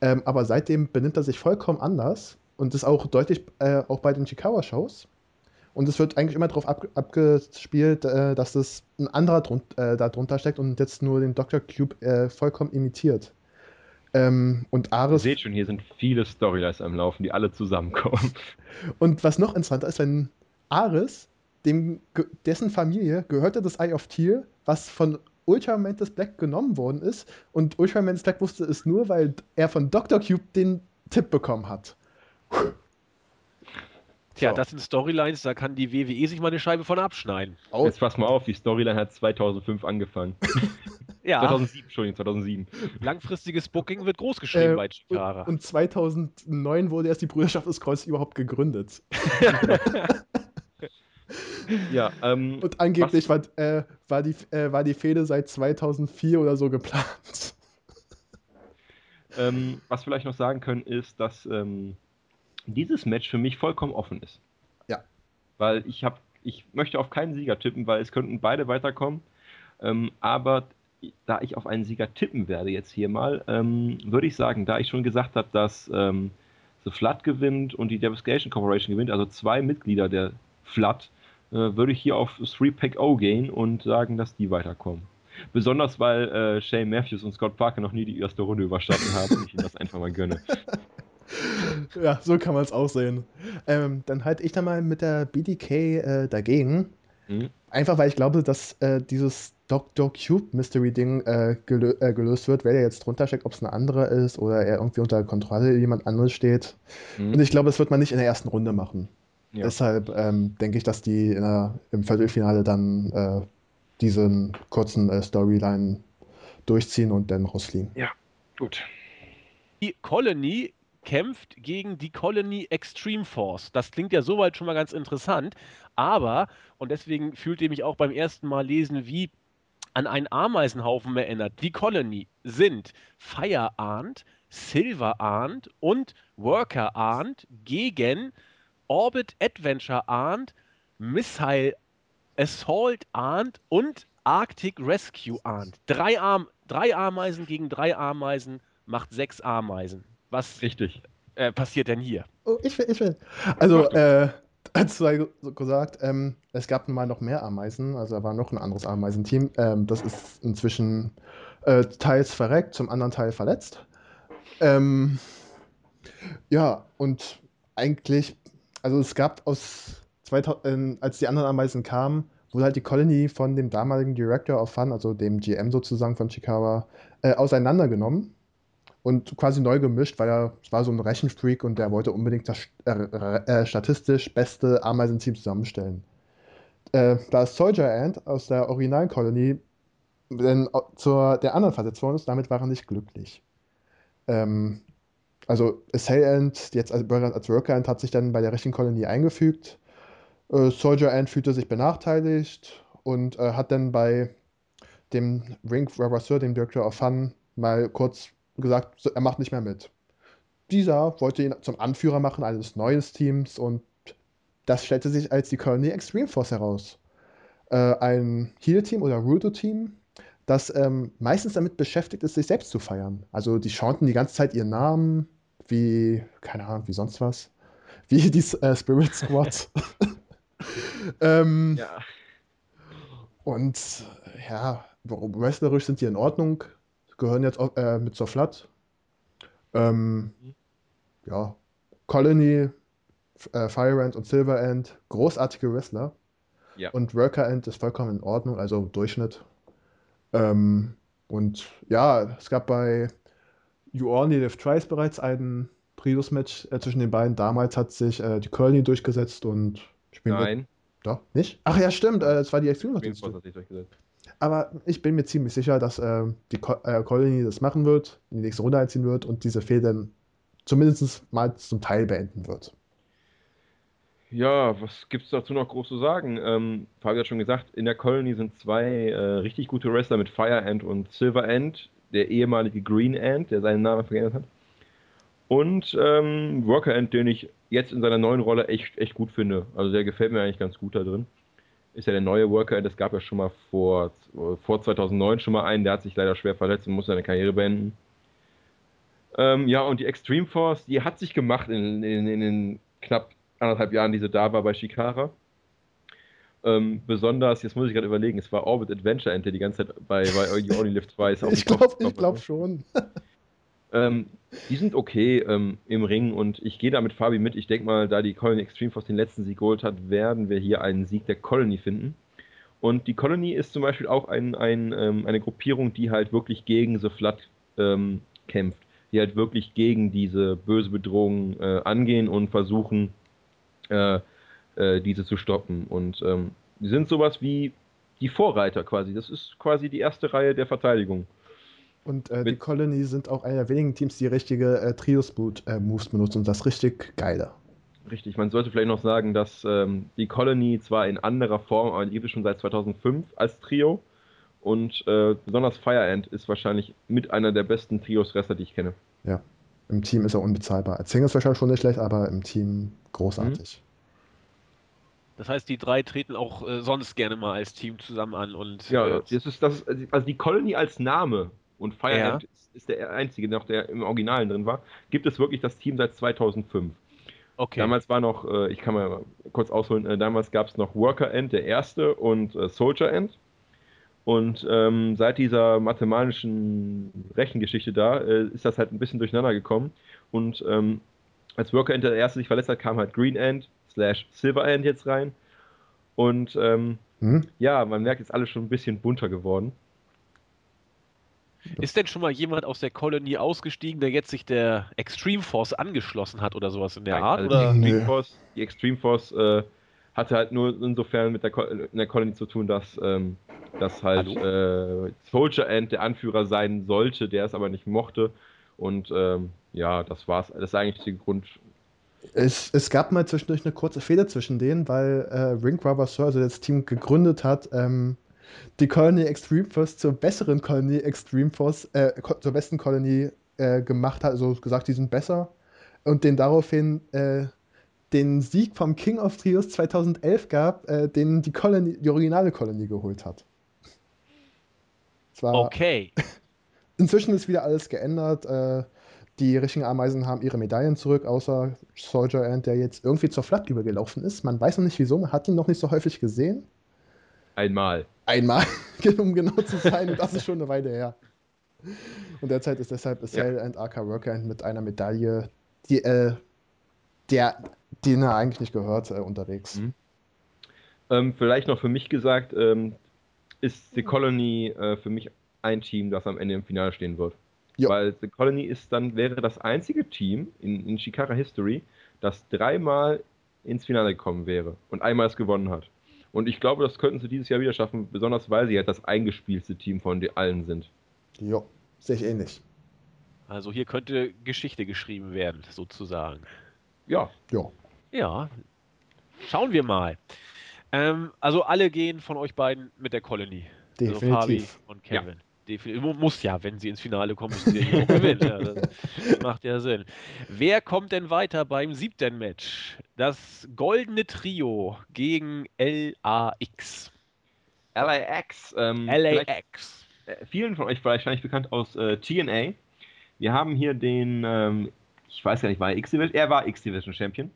Ähm, aber seitdem benimmt er sich vollkommen anders und das auch deutlich äh, auch bei den Chikawa-Shows. Und es wird eigentlich immer darauf ab, abgespielt, äh, dass das ein anderer drun äh, da drunter steckt und jetzt nur den Dr. Cube äh, vollkommen imitiert. Ähm, und Ares. Ihr seht schon, hier sind viele Storylines am Laufen, die alle zusammenkommen. Und was noch interessanter ist, wenn Ares dem, dessen Familie gehörte das Eye of Tear, was von Ultramantis Black genommen worden ist. Und Ultramantis Black wusste es nur, weil er von Dr. Cube den Tipp bekommen hat. Tja, so. das sind Storylines, da kann die WWE sich mal eine Scheibe von abschneiden. Oh. Jetzt pass mal auf, die Storyline hat 2005 angefangen. ja. 2007, Entschuldigung, 2007. Langfristiges Booking wird groß geschrieben äh, bei Chikara. Und, und 2009 wurde erst die Brüderschaft des Kreuzes überhaupt gegründet. Ja, ähm, Und angeblich war, äh, war, die, äh, war die Fehde seit 2004 oder so geplant. Ähm, was wir vielleicht noch sagen können, ist, dass ähm, dieses Match für mich vollkommen offen ist. Ja. Weil ich habe, ich möchte auf keinen Sieger tippen, weil es könnten beide weiterkommen. Ähm, aber da ich auf einen Sieger tippen werde jetzt hier mal, ähm, würde ich sagen, da ich schon gesagt habe, dass ähm, The Flood gewinnt und die Devastation Corporation gewinnt, also zwei Mitglieder der Flood, würde ich hier auf 3-Pack-O gehen und sagen, dass die weiterkommen. Besonders weil äh, Shane Matthews und Scott Parker noch nie die erste Runde überstanden haben und ich ihnen das einfach mal gönne. Ja, so kann man es auch sehen. Ähm, dann halte ich da mal mit der BDK äh, dagegen. Mhm. Einfach weil ich glaube, dass äh, dieses Dr. Cube Mystery Ding äh, gelö äh, gelöst wird, wer der jetzt drunter steckt, ob es eine andere ist oder er irgendwie unter Kontrolle jemand anderes steht. Mhm. Und ich glaube, das wird man nicht in der ersten Runde machen. Ja. Deshalb ähm, denke ich, dass die der, im Viertelfinale dann äh, diesen kurzen äh, Storyline durchziehen und dann rausfliegen. Ja, gut. Die Colony kämpft gegen die Colony Extreme Force. Das klingt ja soweit schon mal ganz interessant, aber, und deswegen fühlt ihr mich auch beim ersten Mal lesen, wie an einen Ameisenhaufen erinnert. Die Colony sind Fire Arndt, Silver Arndt und Worker Arndt gegen Orbit Adventure ahnt, Missile Assault ahnt und Arctic Rescue ahnt. Drei, Arm, drei Ameisen gegen drei Ameisen macht sechs Ameisen. Was Richtig. äh, passiert denn hier? Oh, ich will, ich will. Also, äh, als du gesagt, ähm, es gab nun mal noch mehr Ameisen, also da war noch ein anderes Ameisenteam. Ähm, das ist inzwischen äh, teils verreckt, zum anderen Teil verletzt. Ähm, ja, und eigentlich, also es gab aus 2000, äh, als die anderen Ameisen kamen, wurde halt die Colony von dem damaligen Director of Fun, also dem GM sozusagen von Chikawa, äh, auseinandergenommen und quasi neu gemischt, weil er war so ein Rechenfreak und der wollte unbedingt das äh, äh, statistisch beste Ameisenteam zusammenstellen. Äh, da ist Soldier Ant aus der originalen Colony denn zur der anderen versetzt worden ist, damit war er nicht glücklich. Ähm, also Assailant, jetzt als, als Worker Ant, hat sich dann bei der rechten Kolonie eingefügt. Äh, Soldier Ant fühlte sich benachteiligt und äh, hat dann bei dem Ring Ravasseur, dem Director of Fun, mal kurz gesagt, er macht nicht mehr mit. Dieser wollte ihn zum Anführer machen eines neuen Teams und das stellte sich als die Colony Extreme Force heraus. Äh, ein Heal-Team oder Rudo-Team, das ähm, meistens damit beschäftigt ist, sich selbst zu feiern. Also die chanten die ganze Zeit ihren Namen, wie, keine Ahnung, wie sonst was. Wie die äh, Spirit Squad. ähm, ja. Und ja, wrestlerisch sind die in Ordnung, gehören jetzt auch, äh, mit zur Flat. Ähm, mhm. Ja, Colony, äh, Fire End und Silver End, großartige Wrestler. Ja. Und Worker End ist vollkommen in Ordnung, also Durchschnitt. Ähm, und ja, es gab bei You Only Live Twice bereits einen Prius-Match äh, zwischen den beiden. Damals hat sich äh, die Curly durchgesetzt und spielen Nein. Doch, nicht? Ach ja, stimmt, äh, es war die Extreme Aber ich bin mir ziemlich sicher, dass äh, die Co äh, Colony das machen wird, in die nächste Runde einziehen wird und diese Fehde zumindest mal zum Teil beenden wird. Ja, was gibt es dazu noch groß zu sagen? Ähm, Fabio hat schon gesagt, in der Colony sind zwei äh, richtig gute Wrestler mit Fire Ant und Silver Ant, der ehemalige Green Ant, der seinen Namen verändert hat. Und ähm, Worker Ant, den ich jetzt in seiner neuen Rolle echt, echt gut finde. Also der gefällt mir eigentlich ganz gut da drin. Ist ja der neue Worker Ant, es gab ja schon mal vor, vor 2009 schon mal einen, der hat sich leider schwer verletzt und muss seine Karriere beenden. Ähm, ja, und die Extreme Force, die hat sich gemacht in, in, in den knapp anderthalb Jahren, die sie da war bei Shikara. Ähm, besonders, jetzt muss ich gerade überlegen, es war Orbit Adventure Ente die ganze Zeit bei, bei You Only Live Twice. ich glaube ich glaub schon. ähm, die sind okay ähm, im Ring und ich gehe da mit Fabi mit. Ich denke mal, da die Colony Extreme Force den letzten Sieg geholt hat, werden wir hier einen Sieg der Colony finden. Und die Colony ist zum Beispiel auch ein, ein, ähm, eine Gruppierung, die halt wirklich gegen The Flood ähm, kämpft. Die halt wirklich gegen diese böse Bedrohung äh, angehen und versuchen, äh, äh, diese zu stoppen. Und ähm, die sind sowas wie die Vorreiter quasi. Das ist quasi die erste Reihe der Verteidigung. Und äh, die Colony sind auch einer der wenigen Teams, die richtige äh, Trios-Moves äh, benutzen und das richtig geile. Richtig, man sollte vielleicht noch sagen, dass ähm, die Colony zwar in anderer Form, aber die gibt es schon seit 2005 als Trio. Und äh, besonders Fire Ant ist wahrscheinlich mit einer der besten Trios-Wrestler, die ich kenne. Ja, im Team ist er unbezahlbar. Als Single ist wahrscheinlich schon nicht schlecht, aber im Team großartig. Mhm. Das heißt, die drei treten auch äh, sonst gerne mal als Team zusammen an und. Ja, äh, das ist, das ist, also die Colony als Name und Firehand ja. ist, ist, der einzige, der noch der im Originalen drin war, gibt es wirklich das Team seit 2005. Okay. Damals war noch, äh, ich kann mal kurz ausholen, äh, damals gab es noch Worker End, der erste, und äh, Soldier End. Und ähm, seit dieser mathematischen Rechengeschichte da äh, ist das halt ein bisschen durcheinander gekommen. Und ähm, als Worker End der erste sich verletzt hat, kam halt Green End, slash Silver End jetzt rein. Und ähm, hm? ja, man merkt, jetzt alles schon ein bisschen bunter geworden. Ist denn schon mal jemand aus der Kolonie ausgestiegen, der jetzt sich der Extreme Force angeschlossen hat oder sowas in der Art? Also oder? Die, Extreme Force, die Extreme Force äh, hatte halt nur insofern mit der, Ko in der Kolonie zu tun, dass, ähm, dass halt äh, Soldier End der Anführer sein sollte, der es aber nicht mochte. Und ähm, ja, das war's. Das ist eigentlich der Grund, es, es gab mal zwischendurch eine kurze Fehde zwischen denen, weil äh, Ring Sir, also das Team gegründet hat, ähm, die Colony Extreme Force zur besseren Colony Extreme Force, äh, zur besten Colony äh, gemacht hat, also gesagt, die sind besser und den daraufhin äh, den Sieg vom King of Trios 2011 gab, äh, den die, Colony, die originale Colony geholt hat. Zwar, okay. Inzwischen ist wieder alles geändert. Die richtigen Ameisen haben ihre Medaillen zurück, außer Soldier Ant, der jetzt irgendwie zur Flat übergelaufen ist. Man weiß noch nicht wieso, man hat ihn noch nicht so häufig gesehen. Einmal. Einmal, um genau zu sein, und das ist schon eine Weile her. Und derzeit ist deshalb Sail ja. and AK Worker mit einer Medaille, die, äh, der, den er eigentlich nicht gehört, äh, unterwegs. Mhm. Ähm, vielleicht noch für mich gesagt, ähm, ist The Colony äh, für mich ein Team, das am Ende im Finale stehen wird. Jo. Weil The Colony ist dann, wäre das einzige Team in, in Shikara History, das dreimal ins Finale gekommen wäre und einmal es gewonnen hat. Und ich glaube, das könnten sie dieses Jahr wieder schaffen, besonders weil sie halt das eingespielte Team von allen sind. Ja, sehe ich ähnlich. Also hier könnte Geschichte geschrieben werden, sozusagen. Ja. Ja. Ja. Schauen wir mal. Ähm, also alle gehen von euch beiden mit der Colony. Definitiv. Also Fabi und Kevin. Ja. Definitiv. Muss ja, wenn sie ins Finale kommen, müssen sie ja gewinnen. Ja, das macht ja Sinn. Wer kommt denn weiter beim siebten Match? Das goldene Trio gegen LAX. LAX. Ähm, LAX. Äh, vielen von euch wahrscheinlich bekannt aus äh, TNA. Wir haben hier den, ähm, ich weiß gar nicht, war er X-Division? Er war X-Division Champion.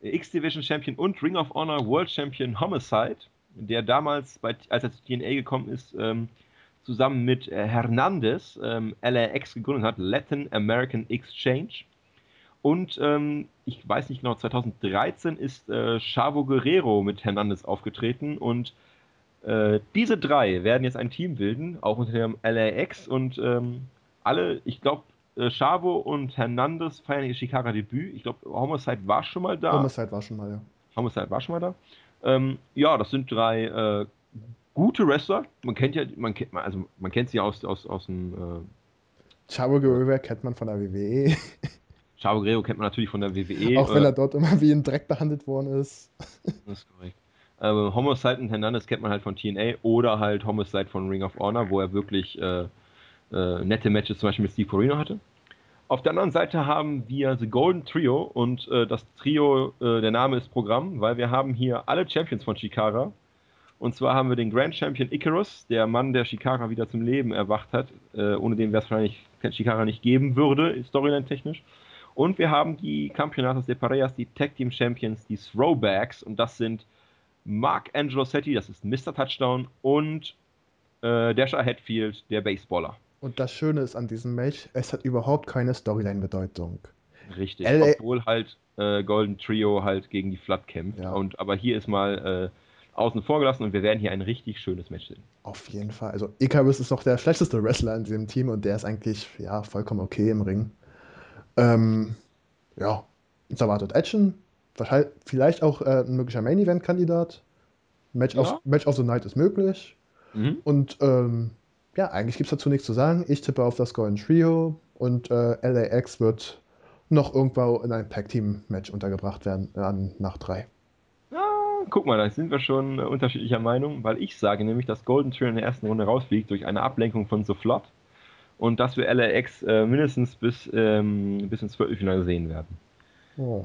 X-Division Champion und Ring of Honor World Champion Homicide, der damals, bei, als er zu TNA gekommen ist, ähm, zusammen mit äh, Hernandez ähm, LAX gegründet hat, Latin American Exchange. Und ähm, ich weiß nicht genau, 2013 ist äh, Chavo Guerrero mit Hernandez aufgetreten und äh, diese drei werden jetzt ein Team bilden, auch unter dem LAX und ähm, alle, ich glaube, äh, Chavo und Hernandez feiern ihr Shikara-Debüt. Ich glaube, Homicide war schon mal da. Homicide war schon mal, ja. Homicide war schon mal da. Ähm, ja, das sind drei äh, gute Wrestler. Man kennt ja, man kennt, also man kennt sie aus, aus, aus dem. Äh, Chavo Guerrero kennt man von der WWE. Chavo Guerrero kennt man natürlich von der WWE. Auch wenn äh, er dort immer wie ein Dreck behandelt worden ist. das ist korrekt. Ähm, Homicide und Hernandez kennt man halt von TNA oder halt Homicide von Ring of Honor, wo er wirklich äh, äh, nette Matches zum Beispiel mit Steve Corino hatte. Auf der anderen Seite haben wir The Golden Trio und äh, das Trio, äh, der Name ist Programm, weil wir haben hier alle Champions von Shikara. Und zwar haben wir den Grand Champion Icarus, der Mann, der Shikara wieder zum Leben erwacht hat, äh, ohne den wäre es wahrscheinlich Shikara nicht geben würde, storyline-technisch. Und wir haben die Campeonatos de Parejas, die Tag Team Champions, die Throwbacks, und das sind Mark Angelo Setti, das ist Mr. Touchdown, und äh, Dasher Hatfield, der Baseballer. Und das Schöne ist an diesem Match, es hat überhaupt keine Storyline-Bedeutung. Richtig, LA obwohl halt äh, Golden Trio halt gegen die Flood kämpft. Ja. Und, aber hier ist mal äh, außen vor gelassen und wir werden hier ein richtig schönes Match sehen. Auf jeden Fall. Also Icarus ist noch der schlechteste Wrestler in diesem Team und der ist eigentlich ja vollkommen okay im Ring. Ähm, ja, uns erwartet Action, vielleicht auch äh, ein möglicher Main Event Kandidat. Match, ja. of, Match of the Night ist möglich. Mhm. Und ähm, ja, eigentlich gibt es dazu nichts zu sagen. Ich tippe auf das Golden Trio und äh, LAX wird noch irgendwo in einem Tag Team Match untergebracht werden äh, an Nacht 3 guck mal, da sind wir schon unterschiedlicher Meinung, weil ich sage nämlich, dass Golden Trio in der ersten Runde rausfliegt durch eine Ablenkung von So Flott und dass wir LAX äh, mindestens bis, ähm, bis ins Viertelfinale sehen werden. Oh.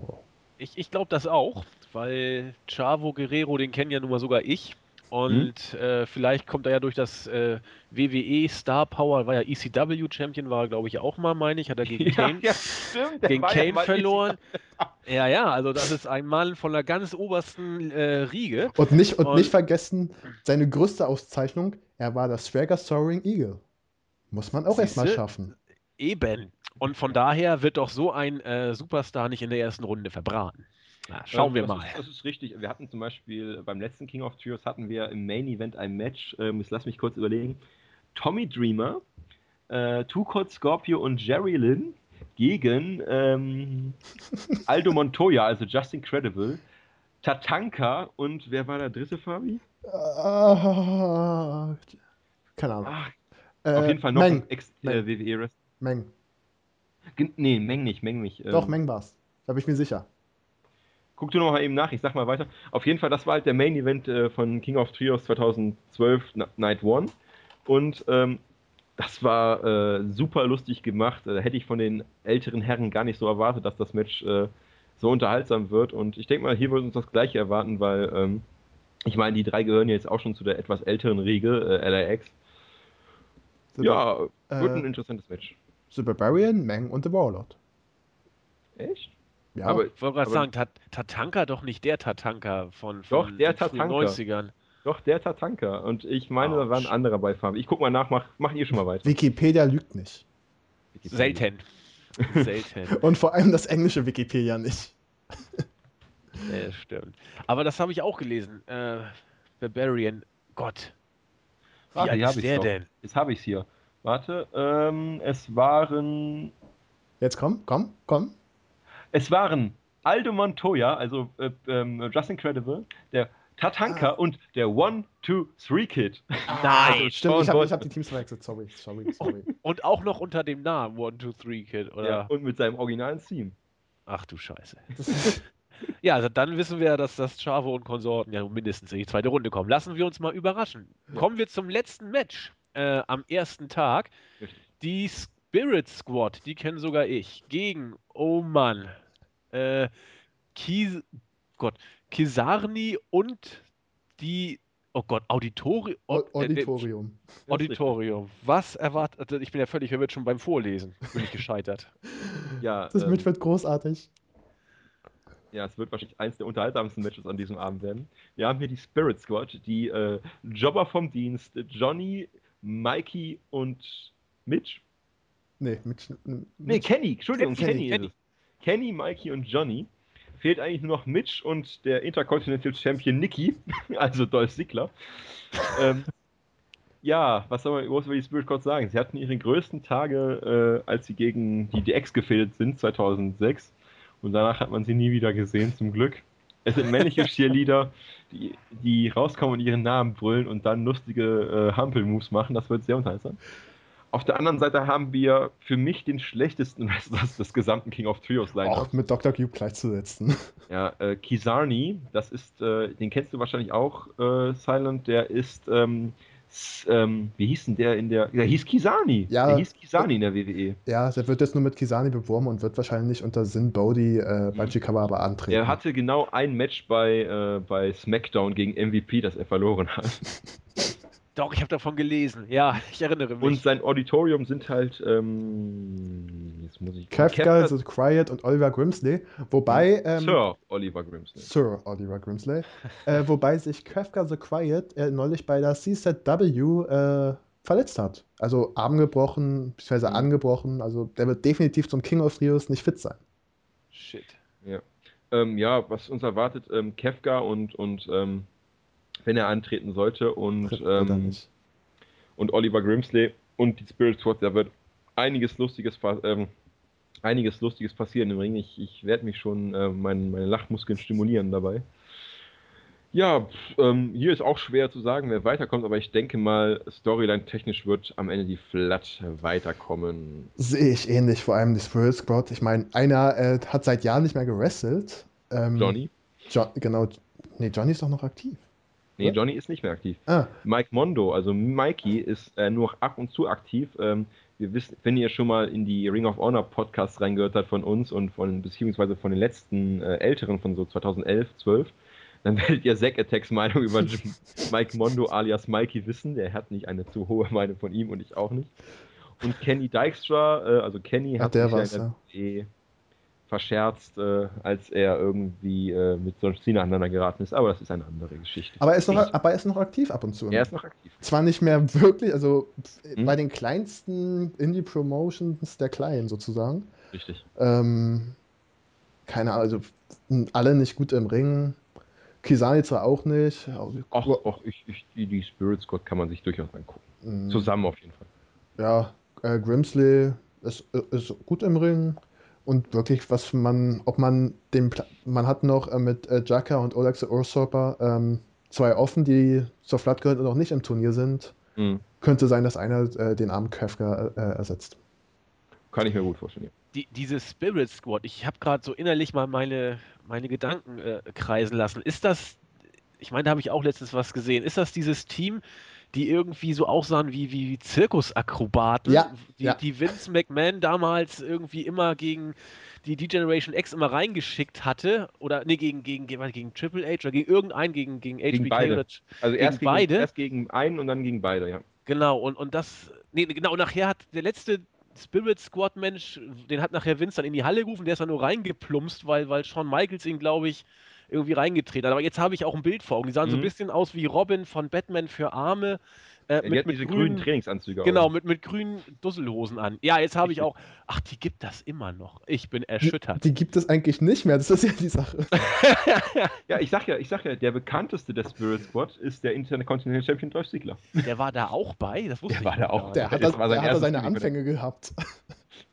Ich, ich glaube das auch, weil Chavo Guerrero, den kennen ja nun mal sogar ich. Und hm? äh, vielleicht kommt er ja durch das äh, WWE Star Power, war ja ECW Champion, war glaube ich auch mal, meine ich, hat er gegen Kane, ja, stimmt, gegen Kane ja verloren. ja, ja, also das ist ein Mann von der ganz obersten äh, Riege. Und nicht, und, und, nicht vergessen, seine größte Auszeichnung, er war der Swagger Soaring Eagle. Muss man auch erstmal schaffen. Eben. Und von daher wird doch so ein äh, Superstar nicht in der ersten Runde verbraten. Na, schauen wir das mal. Ist, das ist richtig. Wir hatten zum Beispiel beim letzten King of Trios hatten wir im Main Event ein Match. Ähm, jetzt lass mich kurz überlegen. Tommy Dreamer, äh, Two Cold Scorpio und Jerry Lynn gegen ähm, Aldo Montoya, also Just Incredible, Tatanka und wer war der dritte, Fabi? Uh, keine Ahnung. Ach, äh, auf jeden Fall noch Meng. ein Ex-WWE-Wrestler. Äh, Meng. Nee, Meng nicht, Meng nicht. Doch, ähm, Meng war's. Da bin ich mir sicher. Guck du noch mal eben nach, ich sag mal weiter. Auf jeden Fall, das war halt der Main Event äh, von King of Trios 2012 Night One. Und ähm, das war äh, super lustig gemacht. Da hätte ich von den älteren Herren gar nicht so erwartet, dass das Match äh, so unterhaltsam wird. Und ich denke mal, hier wird uns das gleiche erwarten, weil ähm, ich meine, die drei gehören jetzt auch schon zu der etwas älteren Riege, äh, LAX. Ja, wird ein interessantes Match. The Barbarian, Meng und The Warlord. Echt? Ja, Aber Ich wollte gerade sagen, Tat Tatanka doch nicht der Tatanka von, Doch, von der den frühen Tatanka. 90ern. Doch, der Tatanka. Und ich meine, da war ein anderer bei Farbe. Ich guck mal nach, mach, mach ihr schon mal weiter. Wikipedia lügt nicht. Selten. Selten. Und vor allem das englische Wikipedia nicht. Ja, das stimmt. Aber das habe ich auch gelesen. Äh, Barbarian. Gott. Wie Warte, alt ist ich's der doch. denn? Jetzt habe ich es hier. Warte, ähm, es waren. Jetzt komm, komm, komm. Es waren Aldo Montoya, also äh, ähm, Just Incredible, der Tatanka Ah. und der One, Two, Three Kid. Nein. Also Stimmt, ich habe hab die Teams verwechselt. Sorry, sorry, sorry. Und auch noch unter dem Namen One, Two, Three Kid, oder? Ja, und mit seinem originalen Team. Ach du Scheiße. Ja, also dann wissen wir, dass das Chavo und Konsorten ja mindestens in die zweite Runde kommen. Lassen wir uns mal überraschen. Kommen wir zum letzten Match äh, am ersten Tag. Die Spirit Squad, die kennen sogar ich, gegen, oh Mann, äh, Kis Gott, Kisarni und die, oh Gott, Auditori Au- äh, äh, Auditorium. Auditorium. Was erwartet, ich bin ja völlig verwirrt schon beim Vorlesen, bin ich gescheitert. Ja, Das ähm, Match wird großartig. ja, es wird wahrscheinlich eins der unterhaltsamsten Matches an diesem Abend werden. Wir haben hier die Spirit Squad, die äh, Jobber vom Dienst, Johnny, Mikey und Mitch. Nee, mit, Nee, mit Kenny, Entschuldigung, Kenny, Kenny, Kenny. Kenny, Mikey und Johnny. Fehlt eigentlich nur noch Mitch und der Intercontinental Champion Nikki, also Dolph Ziggler. ähm, ja, was soll man groß über die Spirit Squad sagen? Sie hatten ihre größten Tage, äh, als sie gegen die DX gefehlt sind, 2006. Und danach hat man sie nie wieder gesehen, zum Glück. Es sind männliche Cheerleader, die, die rauskommen und ihren Namen brüllen und dann lustige äh, Hampel-Moves machen. Das wird sehr unterhaltsam. Auf der anderen Seite haben wir für mich den schlechtesten Wrestler des gesamten King of Trios Line. auch mit Dr. Cube gleichzusetzen. Ja, äh, Kizarni, das ist, äh, den kennst du wahrscheinlich auch, äh, Silent, der ist, ähm, ähm, wie hieß denn der in der, der hieß Kizarni, Ja. der hieß Kizarni in der WWE. Ja, der wird jetzt nur mit Kisani beworben und wird wahrscheinlich unter Sin Bodhi äh, bei. Chikawa aber antreten. Der hatte genau ein Match bei, äh, bei SmackDown gegen MVP, das er verloren hat. Doch, ich habe davon gelesen. Ja, ich erinnere mich. Und sein Auditorium sind halt, ähm, jetzt muss ich... Kafka, The Quiet und Oliver Grimsley. Wobei. Ähm, Sir Oliver Grimsley. Sir Oliver Grimsley. äh, wobei sich Kafka The Quiet äh, neulich bei der CZW äh, verletzt hat. Also Arm gebrochen, beziehungsweise Mhm. angebrochen. Also der wird definitiv zum King of Trios nicht fit sein. Shit. Ähm, ja, was uns erwartet, ähm, Kefka und, und ähm, wenn er antreten sollte und, ähm, und Oliver Grimsley und die Spirit Squad, da wird einiges Lustiges, ähm, einiges Lustiges passieren im Ring. Ich, ich werde mich schon äh, mein, meine Lachmuskeln stimulieren dabei. Ja, pf, ähm, hier ist auch schwer zu sagen, wer weiterkommt, aber ich denke mal, Storyline-technisch wird am Ende die Flat weiterkommen. Sehe ich ähnlich, vor allem die Spirit Squad. Ich meine, einer äh, hat seit Jahren nicht mehr gewrestelt. Ähm, Johnny? Jo genau. Nee, Johnny ist doch noch aktiv. Nee? Johnny ist nicht mehr aktiv. Ah, Mike Mondo, also Mikey, ist äh, nur ab und zu aktiv. Ähm, wir wissen, wenn ihr schon mal in die Ring of Honor Podcasts reingehört habt von uns und von beziehungsweise von den letzten äh, älteren von so 2011, 12, dann werdet ihr Zack Attacks Meinung über Mike Mondo alias Mikey wissen. Der hat nicht eine zu hohe Meinung von ihm und ich auch nicht. Und Kenny Dykstra, äh, also Kenny Ach, hat der war's, ja verscherzt, äh, als er irgendwie äh, mit John Cena aneinander geraten ist. Aber das ist eine andere Geschichte. aber er ist noch, aber er ist noch aktiv ab und zu. er ist noch aktiv. Zwar nicht mehr wirklich, also Hm? bei den kleinsten Indie-Promotions der Kleinen sozusagen. Richtig. Ähm, keine Ahnung, also alle nicht gut im Ring. Kisani zwar auch nicht. Also, Ach, ach ich, ich, die, die Spirit Squad kann man sich durchaus angucken. m, Zusammen auf jeden Fall. Ja, äh, Grimsley ist, ist gut im Ring. Und wirklich, was man, ob man den, Pla- man hat noch äh, mit äh, Jaka und Olex the Usurper ähm, zwei offen, die zur Flat gehören und noch nicht im Turnier sind. Mhm. Könnte sein, dass einer äh, den armen Kafka äh, ersetzt. Kann ich mir gut vorstellen. Die, diese Spirit Squad, ich habe gerade so innerlich mal meine, meine Gedanken äh, kreisen lassen. Ist das, ich meine, da habe ich auch letztens was gesehen, ist das dieses Team, die irgendwie so aussahen wie, wie, Zirkusakrobaten, Ja, die, ja. die Vince McMahon damals irgendwie immer gegen die D-Generation X immer reingeschickt hatte? Oder, nee, gegen, gegen, gegen, gegen Triple H oder gegen irgendeinen, gegen, gegen HBK beide. oder Also Gegen erst gegen, beide? erst gegen einen und dann gegen beide, ja. Genau, und, und das, nee, genau, und nachher hat der letzte, Spirit Squad Mensch, den hat nachher Vince dann in die Halle gerufen, der ist dann nur reingeplumpst, weil, weil Shawn Michaels ihn, glaube ich, irgendwie reingetreten hat. Aber jetzt habe ich auch ein Bild vor Augen. Die sahen mhm. so ein mhm. bisschen aus wie Robin von Batman für Arme. Äh, ja, mit, mit diese grünen, grünen Trainingsanzüge. Genau, mit, mit grünen Dusselhosen an. Ja, jetzt habe ich auch. Ach, die gibt das immer noch. Ich bin erschüttert. Die, die gibt es eigentlich nicht mehr. Das ist ja die Sache. ja, ich sag ja, ich sag ja, der bekannteste der Spirit Squad ist der Intercontinental Champion Dolph Ziggler. Der war da auch bei? Das wusste der ich war da auch. Der hat, das, der hat seine Anfänge gehabt.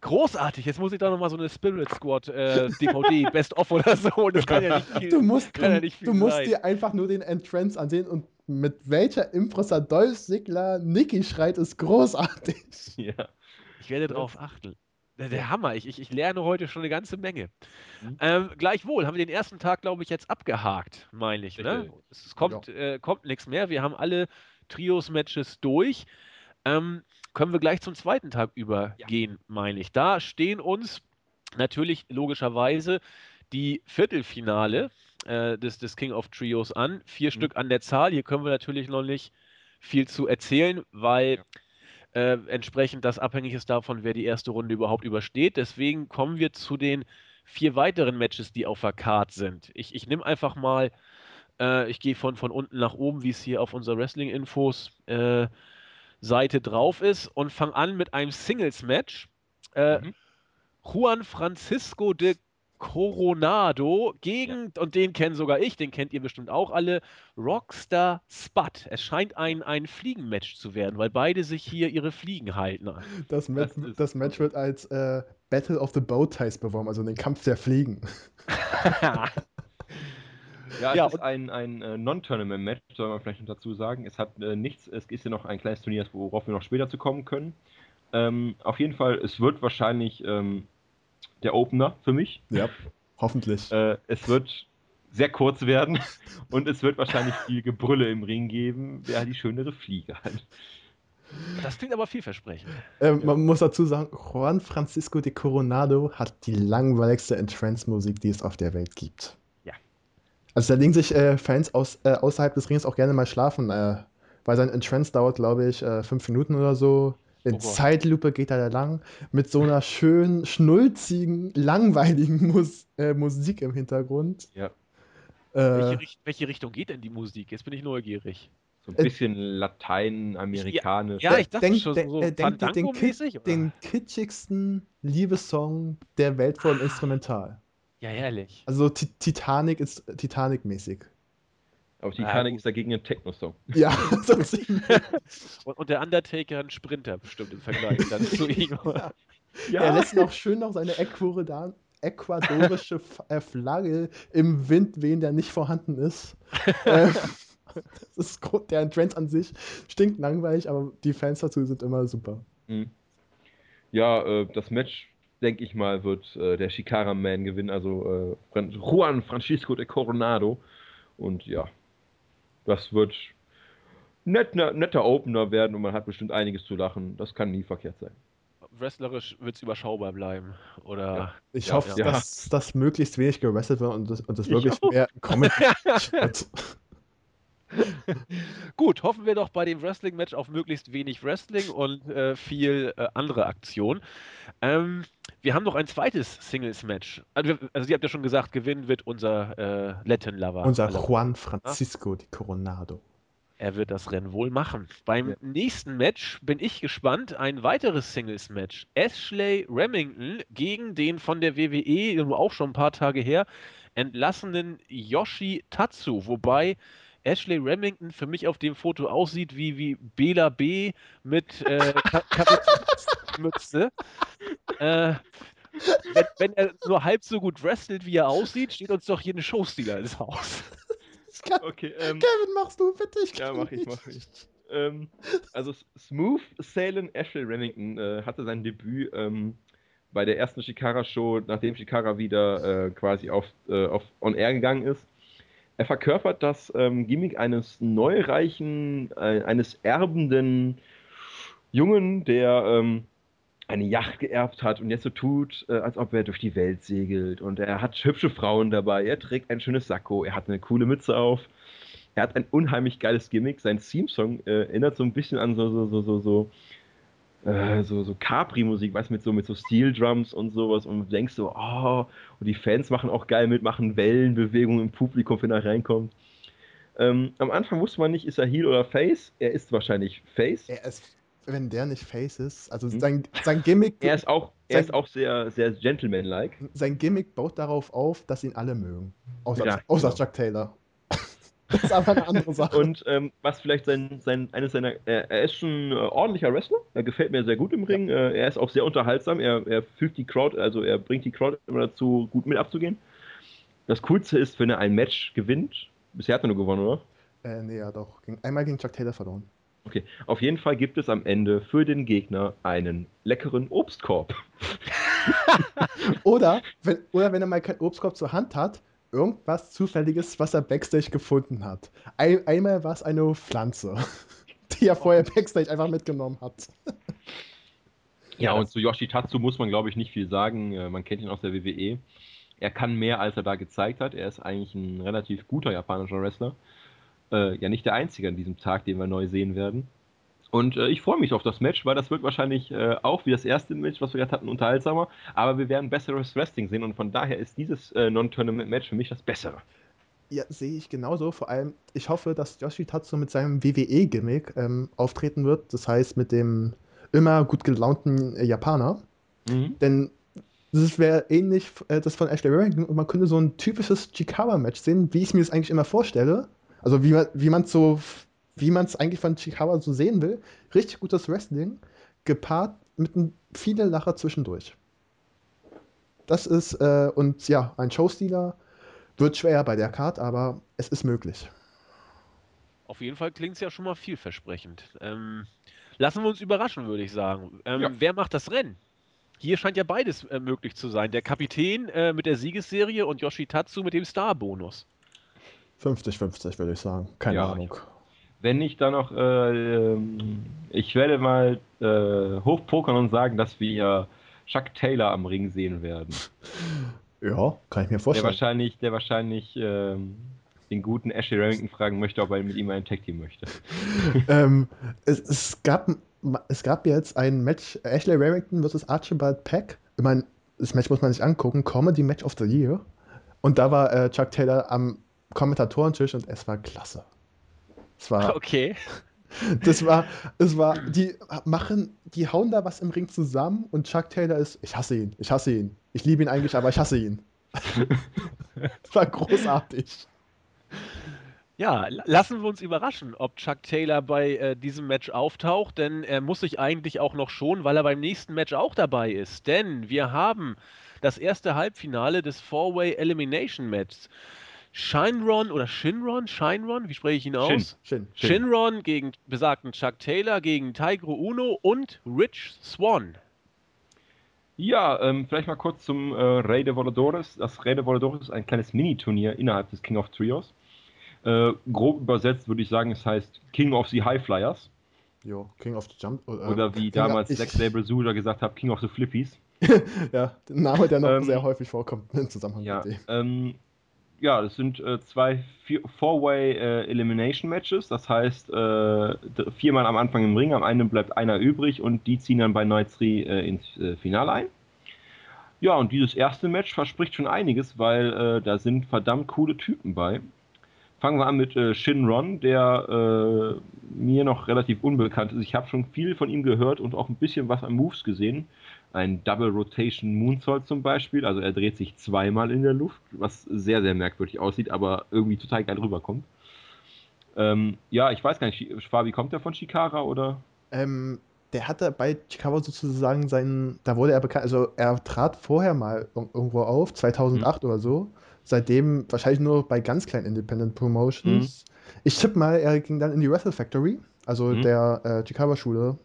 Großartig, jetzt muss ich da nochmal so eine Spirit Squad äh, DVD Best of oder so. Das kann ja nicht viel, du musst, ja nicht viel du musst dir einfach nur den Entrance ansehen und mit welcher Impressa Dolph Sigler Nicky schreit, ist großartig. Ja. Ich werde drauf achten. Der, der Hammer, ich, ich, ich, lerne heute schon eine ganze Menge. Mhm. Ähm, gleichwohl haben wir den ersten Tag, glaube ich, jetzt abgehakt, meine ich. Ne? Es kommt, ja. äh, kommt nichts mehr. Wir haben alle Trios-Matches durch. Ähm, können wir gleich zum zweiten Tag übergehen, ja. meine ich. Da stehen uns natürlich logischerweise die Viertelfinale äh, des, des King of Trios an. Vier mhm. Stück an der Zahl. Hier können wir natürlich noch nicht viel zu erzählen, weil äh, entsprechend das abhängig ist davon, wer die erste Runde überhaupt übersteht. Deswegen kommen wir zu den vier weiteren Matches, die auf der Card sind. Ich, ich nehme einfach mal, äh, ich gehe von, von unten nach oben, wie es hier auf unserer Wrestling-Infos äh, Seite drauf ist und fange an mit einem Singles-Match. Äh, mhm. Juan Francisco de Coronado gegen, ja. und den kennen sogar ich, den kennt ihr bestimmt auch alle, Rockstar Spud. Es scheint ein, ein Fliegenmatch zu werden, weil beide sich hier ihre Fliegen halten. Das, Mat das, das Match wird als äh, Battle of the Bowties beworben, also den Kampf der Fliegen. Ja, es ja, ist ein, ein äh, Non-Tournament-Match, soll man vielleicht noch dazu sagen. Es hat äh, nichts, es ist ja noch ein kleines Turnier, worauf wir noch später zu kommen können. Ähm, auf jeden Fall, es wird wahrscheinlich ähm, der Opener für mich. Ja, hoffentlich. Äh, es wird sehr kurz werden und es wird wahrscheinlich viel Gebrülle im Ring geben, wer die schönere Fliege hat. Das klingt aber vielversprechend. Ähm, ja. Man muss dazu sagen, Juan Francisco de Coronado hat die langweiligste Entrance-Musik, die es auf der Welt gibt. Also da legen sich äh, Fans aus, äh, außerhalb des Rings auch gerne mal schlafen, äh, weil sein Entrance dauert, glaube ich, äh, fünf Minuten oder so. In oh Zeitlupe geht er da lang mit so einer schönen, schnulzigen, langweiligen Mus äh, Musik im Hintergrund. Ja. Äh, welche, Richt welche, Richtung geht denn die Musik? Jetzt bin ich neugierig. So ein bisschen lateinamerikanisch. Ja, ja, ich dachte denk, schon so äh, denk, den, den, den kitschigsten Liebessong der Welt vor dem. Instrumental. Ja, herrlich. Also Titanic ist Titanic-mäßig. Aber Titanic ja, ist dagegen ein Techno-Song. Ja, so und, und, der Undertaker ein Sprinter bestimmt im Vergleich dann zu ihm. Ja. Er lässt noch schön noch seine ecuadorische äh, Flagge im Wind wehen, der nicht vorhanden ist. Ähm, das ist der Trend an sich stinkt langweilig, aber die Fans dazu sind immer super. Mhm. Ja, äh, das Match denke ich mal, wird äh, der Shikara Man gewinnen, also äh, Juan Francisco de Coronado. Und ja, das wird net, ne, netter Opener werden und man hat bestimmt einiges zu lachen. Das kann nie verkehrt sein. Wrestlerisch wird es überschaubar bleiben. Oder ja. Ich ja, hoffe, ja. dass das möglichst wenig gewrestelt wird und das, und das wirklich mehr Comedy wird. Gut, hoffen wir doch bei dem Wrestling-Match auf möglichst wenig Wrestling und äh, viel äh, andere Aktion. Ähm, wir haben noch ein zweites Singles-Match. Also, also, ihr habt ja schon gesagt, gewinnen wird unser äh, Latin-Lover. Unser Juan Francisco de Coronado. Er wird das Rennen wohl machen. Beim ja. nächsten Match bin ich gespannt. Ein weiteres Singles-Match. Ashley Remington gegen den von der WWE, auch schon ein paar Tage her, entlassenen Yoshi Tatsu. Wobei Ashley Remington für mich auf dem Foto aussieht wie, wie Bela B mit äh, Mütze. äh, wenn, wenn, er nur halb so gut wrestelt, wie er aussieht, steht uns doch hier eine Showstealer ins Haus. okay, ähm, Kevin, machst du bitte? Ich ja, mach ich, mach ich. Ähm, also Smooth Sailing Ashley Remington äh, hatte sein Debüt ähm, bei der ersten Shikara-Show, nachdem Shikara wieder äh, quasi auf, äh, auf On Air gegangen ist. Er verkörpert das ähm, Gimmick eines neureichen, äh, eines erbenden Jungen, der ähm, eine Yacht geerbt hat und jetzt so tut, äh, als ob er durch die Welt segelt. Und er hat hübsche Frauen dabei, er trägt ein schönes Sakko, er hat eine coole Mütze auf. Er hat ein unheimlich geiles Gimmick. Sein Theme-Song äh, erinnert so ein bisschen an so, so, so, so, so äh, so, so Capri-Musik, weißt du, mit so, mit so Steel-Drums und sowas und denkst so, oh, und die Fans machen auch geil mit, machen Wellenbewegungen im Publikum, wenn er reinkommt. Ähm, am Anfang wusste man nicht, ist er Heel oder Face. Er ist wahrscheinlich Face. Er ist, wenn der nicht Face ist, also hm. sein, sein Gimmick. Er ist auch, er sein, ist auch sehr, sehr gentleman-like. Sein Gimmick baut darauf auf, dass ihn alle mögen. Außer, ja, außer genau. Chuck Taylor. Das ist aber eine andere Sache. Und ähm, was vielleicht sein, sein eines seiner, äh, er ist schon ein äh, ordentlicher Wrestler. Er gefällt mir sehr gut im Ring. Ja. Äh, er ist auch sehr unterhaltsam. Er, er fügt die Crowd, also er bringt die Crowd immer dazu, gut mit abzugehen. Das Coolste ist, wenn er ein Match gewinnt. Bisher hat er nur gewonnen, oder? Äh, nee, ja doch. Einmal gegen Chuck Taylor verloren. Okay, auf jeden Fall gibt es am Ende für den Gegner einen leckeren Obstkorb. oder, wenn, oder wenn er mal keinen Obstkorb zur Hand hat, irgendwas Zufälliges, was er Backstage gefunden hat. Ein, einmal war es eine Pflanze, die er vorher Backstage einfach mitgenommen hat. Ja, und zu Yoshitatsu muss man, glaube ich, nicht viel sagen. Äh, man kennt ihn aus der WWE. Er kann mehr, als er da gezeigt hat. Er ist eigentlich ein relativ guter japanischer Wrestler. Äh, ja, nicht der einzige an diesem Tag, den wir neu sehen werden. Und äh, ich freue mich auf das Match, weil das wird wahrscheinlich äh, auch wie das erste Match, was wir gerade hatten, unterhaltsamer. Aber wir werden besseres Wrestling sehen und von daher ist dieses äh, Non-Tournament-Match für mich das bessere. Ja, sehe ich genauso. Vor allem, ich hoffe, dass Yoshitatsu mit seinem WWE-Gimmick ähm, auftreten wird. Das heißt, mit dem immer gut gelaunten äh, Japaner. Mhm. Denn das wäre ähnlich äh, das von Ashley Warrington und man könnte so ein typisches Chikawa-Match sehen, wie ich mir das eigentlich immer vorstelle. Also wie man wie man so wie man es eigentlich von Chikawa so sehen will. Richtig gutes Wrestling, gepaart mit vielen Lacher zwischendurch. Das ist, äh, und ja, ein Showstealer wird schwer bei der Card, aber es ist möglich. Auf jeden Fall klingt es ja schon mal vielversprechend. Ähm, lassen wir uns überraschen, würde ich sagen. Ähm, ja. Wer macht das Rennen? Hier scheint ja beides äh, möglich zu sein. Der Kapitän äh, mit der Siegesserie und Yoshitatsu mit dem Star-Bonus. 50-50, würde ich sagen. Keine ja, Ahnung wenn ich da noch, äh, ähm, ich werde mal äh, hochpokern und sagen, dass wir Chuck Taylor am Ring sehen werden. Ja, kann ich mir vorstellen. Der wahrscheinlich, der wahrscheinlich ähm, den guten Ashley Remington fragen möchte, ob er mit ihm ein Tag Team möchte. ähm, es, es, gab, es gab jetzt ein Match, Ashley Remington vs. Archibald Peck. Ich meine, das Match muss man sich angucken, Comedy Match of the Year. Und da war äh, Chuck Taylor am Kommentatorentisch und es war klasse. Das war, okay. Das war, es war, die machen, die hauen da was im Ring zusammen und Chuck Taylor ist, ich hasse ihn, ich hasse ihn. Ich liebe ihn eigentlich, aber ich hasse ihn. das war großartig. Ja, lassen wir uns überraschen, ob Chuck Taylor bei äh, diesem Match auftaucht, denn er muss sich eigentlich auch noch schonen, weil er beim nächsten Match auch dabei ist. Denn wir haben das erste Halbfinale des Four-Way Elimination Matches. Shinron oder Shinron, Shinron, wie spreche ich ihn aus? Shin, Shin, Shinron gegen besagten Chuck Taylor, gegen Taigro Uno und Rich Swan. Ja, ähm, vielleicht mal kurz zum äh, Rey de Voladores. Das Rey de Voladores ist ein kleines Mini-Turnier innerhalb des King of Trios. Äh, grob übersetzt würde ich sagen, es heißt King of the High Flyers. Jo, King of the Jump. Äh, Oder wie King damals Zack Sabre Suda gesagt hat, King of the Flippies. ja, der Name, der noch ähm, sehr häufig vorkommt im Zusammenhang ja, mit dem. Ähm, ja, das sind äh, zwei Four-Way äh, Elimination Matches. Das heißt, äh, viermal am Anfang im Ring, am Ende bleibt einer übrig und die ziehen dann bei Night 3 äh, ins äh, Finale ein. Ja, und dieses erste Match verspricht schon einiges, weil äh, da sind verdammt coole Typen bei. Fangen wir an mit Shinron, der mir noch relativ unbekannt ist. Ich habe schon viel von ihm gehört und auch ein bisschen was an Moves gesehen ein Double Rotation Moonsault zum Beispiel. Also er dreht sich zweimal in der Luft, was sehr, sehr merkwürdig aussieht, aber irgendwie total geil rüberkommt. Ähm, ja, ich weiß gar nicht, Fabi, kommt der von Shikara oder? Ähm, der hatte bei Shikara sozusagen seinen, da wurde er bekannt, also er trat vorher mal irgendwo auf, 2008 mhm. oder so. Seitdem wahrscheinlich nur bei ganz kleinen Independent Promotions. Mhm. Ich tippe mal, er ging dann in die Wrestle Factory, also mhm. der äh, Chikawa-Schule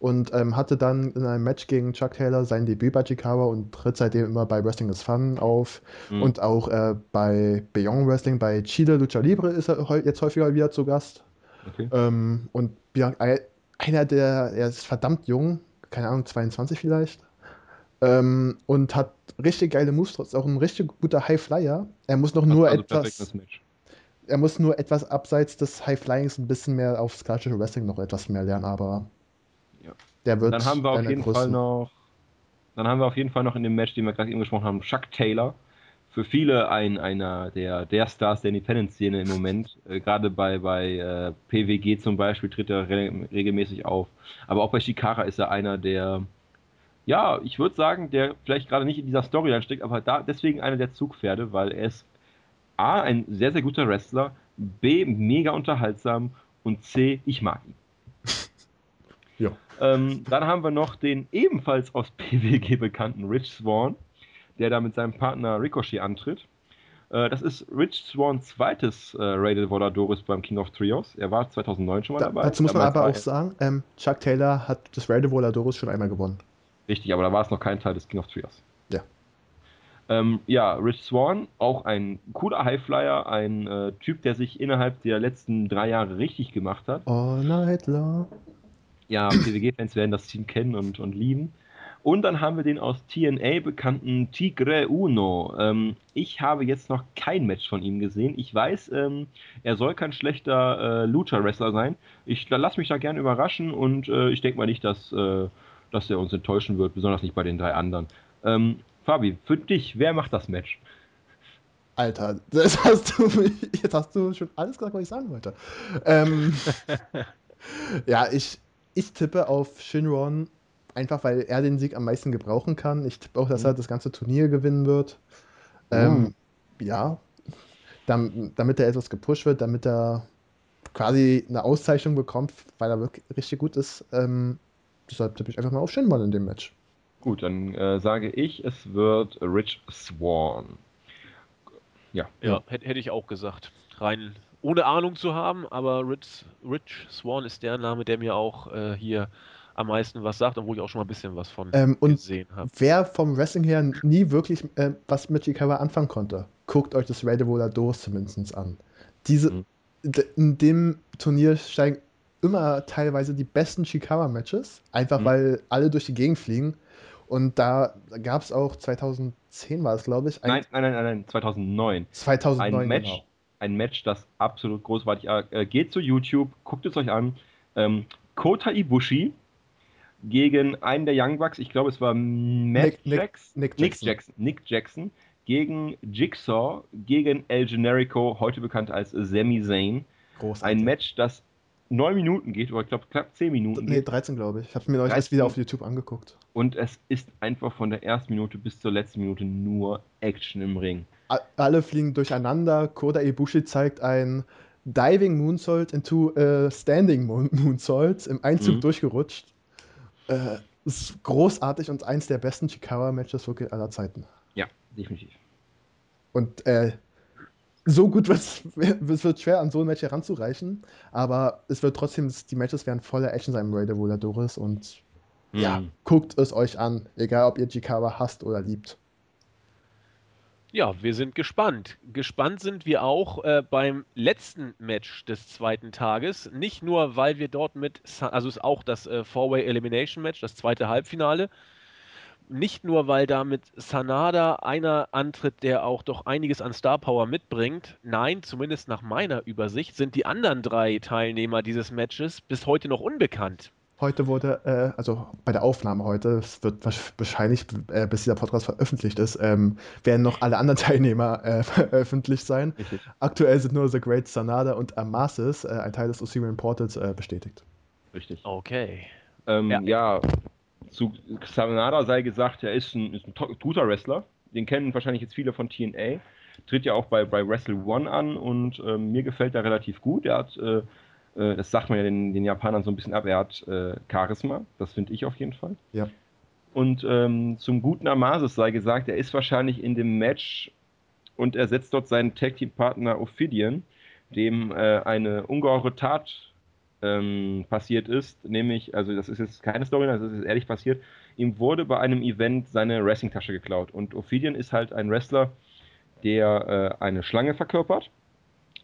und ähm, hatte dann in einem Match gegen Chuck Taylor sein Debüt bei Chicago und tritt seitdem immer bei Wrestling is Fun auf mhm. und auch äh, bei Beyond Wrestling, bei Chile Lucha Libre ist er jetzt häufiger wieder zu Gast. Okay. Ähm, und einer der, er ist verdammt jung, keine Ahnung, 22 vielleicht. Ähm, und hat richtig geile Moves, ist auch ein richtig guter High Flyer. Er muss noch nur also etwas. Er muss nur etwas abseits des High Flyings ein bisschen mehr aufs klassische Wrestling noch etwas mehr lernen, aber Ja. Der wird Dann haben wir auf jeden Fall noch, dann haben wir auf jeden Fall noch in dem Match, den wir gerade eben gesprochen haben, Chuck Taylor. Für viele ein, einer der, der Stars der Independent-Szene im Moment. Äh, gerade bei, bei äh, PWG zum Beispiel tritt er re regelmäßig auf. Aber auch bei Shikara ist er einer der, ja, ich würde sagen, der vielleicht gerade nicht in dieser Storyline steckt, aber da deswegen einer der Zugpferde, weil er ist A, ein sehr, sehr guter Wrestler, B, mega unterhaltsam und C, ich mag ihn. Ähm, dann haben wir noch den ebenfalls aus PWG bekannten Rich Swan, der da mit seinem Partner Ricochet antritt. Äh, das ist Rich Swans zweites äh, Rated Voladores beim King of Trios. Er war 2009 schon mal Da, dabei. dazu muss man aber auch sagen, ähm, Chuck Taylor hat das Raider Voladoris schon einmal gewonnen. Richtig, aber da war es noch kein Teil des King of Trios. Ja. Ähm, ja, Rich Swan, auch ein cooler Highflyer, ein äh, Typ, der sich innerhalb der letzten drei Jahre richtig gemacht hat. All night long. Ja, PWG-Fans werden das Team kennen und, und lieben. Und dann haben wir den aus TNA bekannten Tigre Uno. Ähm, ich habe jetzt noch kein Match von ihm gesehen. Ich weiß, ähm, er soll kein schlechter äh, Lucha-Wrestler sein. Ich lasse mich da gerne überraschen und äh, ich denke mal nicht, dass, äh, dass er uns enttäuschen wird, besonders nicht bei den drei anderen. Ähm, Fabi, für dich, wer macht das Match? Alter, das hast du, jetzt hast du schon alles gesagt, was ich sagen wollte. Ähm, ja, ich, ich tippe auf Shinron, einfach weil er den Sieg am meisten gebrauchen kann. Ich tippe auch, dass Mhm. er das ganze Turnier gewinnen wird. Ähm, Ja, dam, damit er etwas gepusht wird, damit er quasi eine Auszeichnung bekommt, weil er wirklich richtig gut ist. Ähm, deshalb tippe ich einfach mal auf Shinron in dem Match. Gut, dann äh, sage ich, es wird Rich Swan. Ja, Ja, hätte hätte ich auch gesagt. Rein ohne Ahnung zu haben, aber Rich, Rich Swan ist der Name, der mir auch äh, hier am meisten was sagt und wo ich auch schon mal ein bisschen was von Ähm, gesehen habe. Wer vom Wrestling her nie wirklich äh, was mit Chikawa anfangen konnte, guckt euch das Raid Voladores zumindest an. Diese, Mhm. in dem Turnier steigen immer teilweise die besten Chikawa-Matches, einfach Mhm. weil alle durch die Gegend fliegen. Und da gab es auch 2010 war es, glaube ich, ein, Nein, nein, nein, nein, nein, 2009. 2009 Ein Match, genau. Ein Match, das absolut großartig äh, geht zu YouTube, guckt es euch an. Ähm, Kota Ibushi gegen einen der Young Bucks, ich glaube es war Matt Nick- Nick- Jackson, Nick Nick Jackson. Jackson, Nick Jackson gegen Jigsaw, gegen El Generico, heute bekannt als Sami Zayn. Großartig. Ein Match, das neun Minuten geht, oder ich glaube knapp zehn Minuten Nee, geht. 13, glaube ich. Ich habe mir neulich 13. erst wieder auf YouTube angeguckt. Und es ist einfach von der ersten Minute bis zur letzten Minute nur Action im Ring. Alle fliegen durcheinander. Koda Ibushi zeigt ein Diving Moonsault into a Standing Moon Moonsault im Einzug Mhm. durchgerutscht. Äh, ist großartig und eins der besten Chikara-Matches wirklich aller Zeiten. Ja, definitiv. Und äh, so gut wird es wird schwer, an so ein Match heranzureichen, aber es wird trotzdem, die Matches werden voller Action sein im Raider Voladoris und ja, Mhm. guckt es euch an, egal ob ihr Chikara hasst oder liebt. Ja, wir sind gespannt. Gespannt sind wir auch äh, beim letzten Match des zweiten Tages. Nicht nur, weil wir dort mit, also es ist auch das äh, Four-Way Elimination Match, das zweite Halbfinale. Nicht nur, weil da mit Sanada einer antritt, der auch doch einiges an Star Power mitbringt. Nein, zumindest nach meiner Übersicht sind die anderen drei Teilnehmer dieses Matches bis heute noch unbekannt. Heute wurde, äh, also bei der Aufnahme heute, es wird wahrsch- wahrscheinlich, äh, bis dieser Podcast veröffentlicht ist, ähm, werden noch alle anderen Teilnehmer äh, veröffentlicht sein. Richtig. Aktuell sind nur The Great Sanada und Amasis, äh, ein Teil des Osirian Portals, äh, bestätigt. Richtig. Okay. Ähm, Ja. ja. zu Sanada sei gesagt, er ist ein, ist ein guter Wrestler. Den kennen wahrscheinlich jetzt viele von TNA. Tritt ja auch bei, bei Wrestle One an und ähm, mir gefällt er relativ gut. Er hat, äh, das sagt man ja den, den Japanern so ein bisschen ab, er hat äh, Charisma. Das finde ich auf jeden Fall. Ja. Und ähm, zum guten Amasis sei gesagt, er ist wahrscheinlich in dem Match und er setzt dort seinen Tag Team Partner Ophidian, dem äh, eine ungeheure Tat ähm, passiert ist, nämlich, also das ist jetzt keine Story, das ist jetzt ehrlich passiert, ihm wurde bei einem Event seine Wrestling-Tasche geklaut und Ophidian ist halt ein Wrestler, der äh, eine Schlange verkörpert.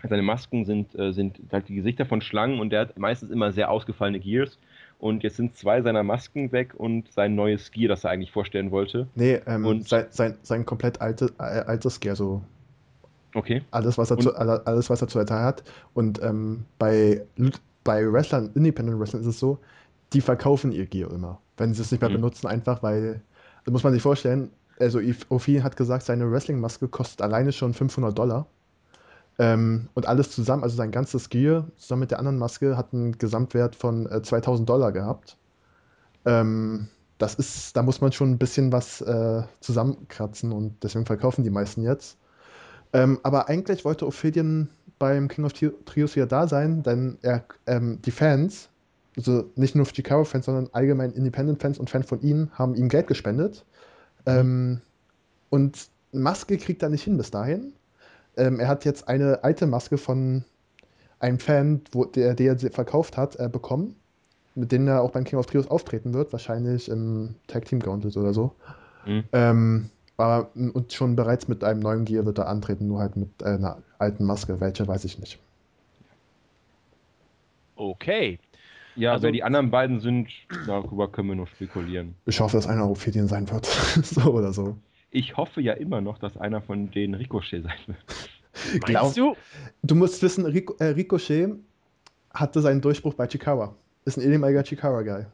Seine Masken sind, äh, sind halt die Gesichter von Schlangen und der hat meistens immer sehr ausgefallene Gears. Und jetzt sind zwei seiner Masken weg und sein neues Gear, das er eigentlich vorstellen wollte. Nee, ähm, Und- sein, sein, sein komplett alte, äh, altes Gear, so Okay. alles, was er, Und- zu, alle- alles, was er zu Teil hat. Und ähm, bei, bei Wrestlern, Independent Wrestlern ist es so, die verkaufen ihr Gear immer, wenn sie es nicht mehr Mhm. benutzen, einfach weil, das muss man sich vorstellen, also Ophi hat gesagt, seine Wrestling-Maske kostet alleine schon 500 Dollar. Ähm, und alles zusammen, also sein ganzes Gear zusammen mit der anderen Maske hat einen Gesamtwert von äh, 2000 Dollar gehabt. Ähm, das ist, da muss man schon ein bisschen was äh, zusammenkratzen und deswegen verkaufen die meisten jetzt. Ähm, aber eigentlich wollte Ophidian beim King of Tri- Trios wieder da sein, denn er, ähm, die Fans, also nicht nur Chicago-Fans, sondern allgemein Independent-Fans und Fans von ihnen, haben ihm Geld gespendet. Ähm, und Maske kriegt er nicht hin bis dahin. Ähm, er hat jetzt eine alte Maske von einem Fan, wo, der, der sie verkauft hat, äh, bekommen, mit denen er auch beim King of Trios auftreten wird, wahrscheinlich im Tag Team Gauntlet oder so. Mhm. Ähm, aber m, und schon bereits mit einem neuen Gear wird er antreten, nur halt mit äh, einer alten Maske. Welche weiß ich nicht. Okay. Ja, Also- wer die anderen beiden sind, darüber können wir nur spekulieren. Ich hoffe, dass einer Ophidian sein wird. so oder so. Ich hoffe ja immer noch, dass einer von denen Ricochet sein wird. Glaub- Meinst du? Du musst wissen, Rico, äh, Ricochet hatte seinen Durchbruch bei Chikawa. Ist ein ehemaliger Chikawa-Guy.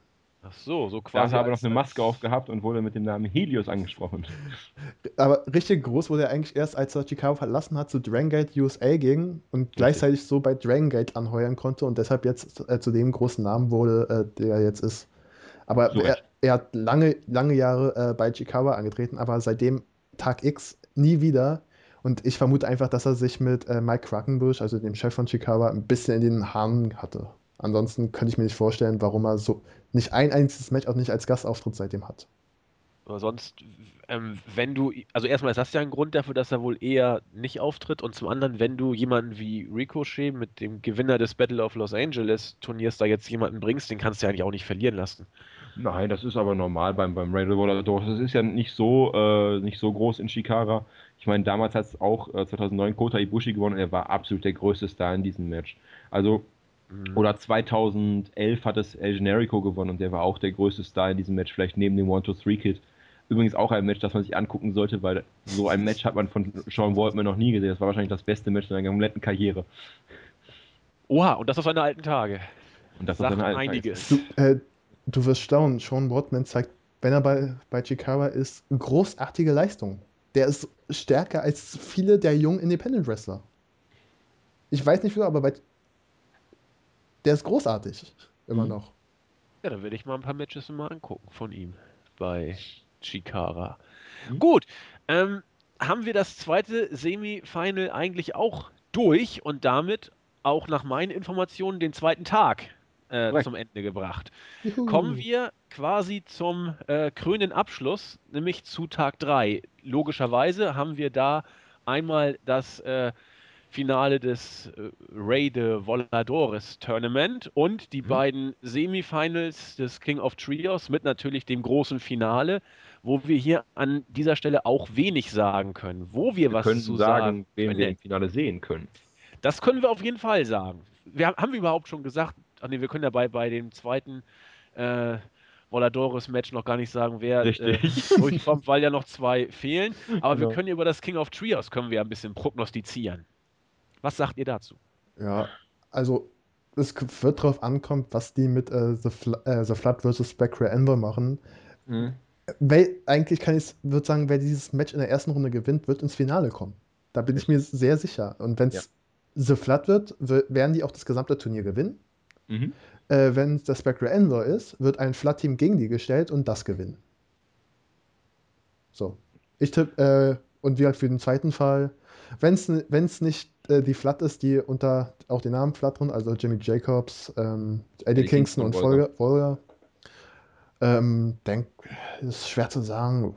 Ach so, so Da quasi. hat er aber noch eine Maske aufgehabt und wurde mit dem Namen Helios angesprochen. Aber richtig groß wurde er eigentlich erst, als er Chicago verlassen hat, zu Dragon Gate USA ging und gleichzeitig so bei Dragon Gate anheuern konnte und deshalb jetzt äh, zu dem großen Namen wurde, äh, der er jetzt ist. Aber So er, er hat lange, lange Jahre äh, bei Chicago angetreten, aber seitdem Tag X nie wieder. Und ich vermute einfach, dass er sich mit äh, Mike Quackenbush, also dem Chef von Chicago, ein bisschen in den Haaren hatte. Ansonsten könnte ich mir nicht vorstellen, warum er so nicht ein einziges Match auch nicht als Gastauftritt seitdem hat. Aber sonst, ähm, wenn du, also erstmal ist das ja ein Grund dafür, dass er wohl eher nicht auftritt und zum anderen, wenn du jemanden wie Ricochet mit dem Gewinner des Battle of Los Angeles Turniers da jetzt jemanden bringst, den kannst du ja eigentlich auch nicht verlieren lassen. Nein, das ist aber normal beim, beim Rainbow Volador. Das ist ja nicht so, äh, nicht so groß in Shikara. Ich meine, damals hat es auch äh, 2009 Kota Ibushi gewonnen und er war absolut der größte Star in diesem Match. Also, Mhm. oder 2011 hat es El Generico gewonnen und der war auch der größte Star in diesem Match, vielleicht neben dem 1-2-3-Kid. Übrigens auch ein Match, das man sich angucken sollte, weil so ein Match hat man von Sean Waltman noch nie gesehen. Das war wahrscheinlich das beste Match seiner kompletten Karriere. Oha, und das auf seine alten Tage. Und das Sagt ist eine einiges. Du, äh, du wirst staunen, Sean Watman zeigt, wenn er bei, bei Chikawa ist, großartige Leistung. Der ist stärker als viele der jungen Independent Wrestler. Ich weiß nicht wieso, aber bei, der ist großartig. Immer Mhm. noch. Ja, dann werde ich mal ein paar Matches mal angucken von ihm bei Chikara. Mhm. Gut, ähm, haben wir das zweite Semifinal eigentlich auch durch und damit auch nach meinen Informationen den zweiten Tag äh, zum Ende gebracht. Juhu. Kommen wir quasi zum äh, krönenden Abschluss, nämlich zu Tag 3. Logischerweise haben wir da einmal das äh, Finale des äh, Rey de Voladores Tournament und die Mhm. beiden Semifinals des King of Trios mit natürlich dem großen Finale, wo wir hier an dieser Stelle auch wenig sagen können. Wo wir, Wir was zu sagen, sagen wen wir im Finale sehen können. Das können wir auf jeden Fall sagen. Wir, haben- haben wir überhaupt schon gesagt, ach nee, wir können ja bei, bei dem zweiten äh, Voladores-Match noch gar nicht sagen, wer. Äh, durchkommt, weil ja noch zwei fehlen. Aber wir Genau. können über das King of Trios können wir ein bisschen prognostizieren. Was sagt ihr dazu? Ja, also es wird drauf ankommen, was die mit äh, The, Fl äh, The Flood vs. Spectre Envy machen. Weil, eigentlich kann ich würde sagen, wer dieses Match in der ersten Runde gewinnt, wird ins Finale kommen. Da bin ich mir sehr sicher. Und wenn es The Flood wird, werden die auch das gesamte Turnier gewinnen. Mhm. Äh, wenn es das Spectre Envy ist, wird ein Flood-Team gegen die gestellt und das gewinnen. So. Ich tippe, äh, und wie halt für den zweiten Fall, wenn es nicht äh, die Flood ist, die unter auch den Namen Flood drin, also Jimmy Jacobs, ähm, Eddie, Eddie Kingston und Kingston und Volger, Volger ähm, denk, ist schwer zu sagen.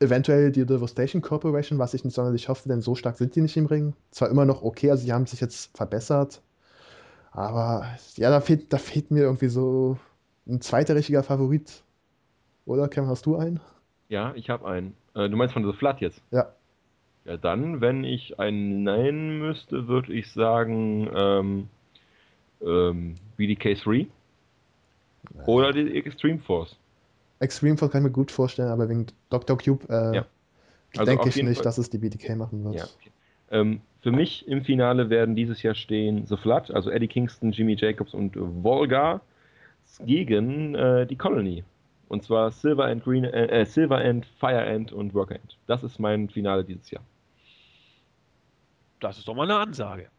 Eventuell die Devastation Corporation, was ich nicht sonderlich hoffe, denn so stark sind die nicht im Ring. Zwar immer noch okay, also die haben sich jetzt verbessert, aber ja, da fehlt, da fehlt mir irgendwie so ein zweiter richtiger Favorit. Oder, Cam, hast du einen? Ja, ich habe einen. Äh, du meinst von The Flood jetzt? Ja. Ja, dann, wenn ich einen nennen müsste, würde ich sagen ähm, ähm, BDK3 oder die Extreme Force. Extreme Force kann ich mir gut vorstellen, aber wegen Dr. Cube äh, Ja. Also denke ich nicht, Fall- dass es die BDK machen wird. Ja, okay. Ähm, für mich im Finale werden dieses Jahr stehen The Flood, also Eddie Kingston, Jimmy Jacobs und Volga. gegen äh, die Colony. Und zwar Silver and Green, äh, äh, Silver and Fire End und Worker End. Das ist mein Finale dieses Jahr. Das ist doch mal eine Ansage.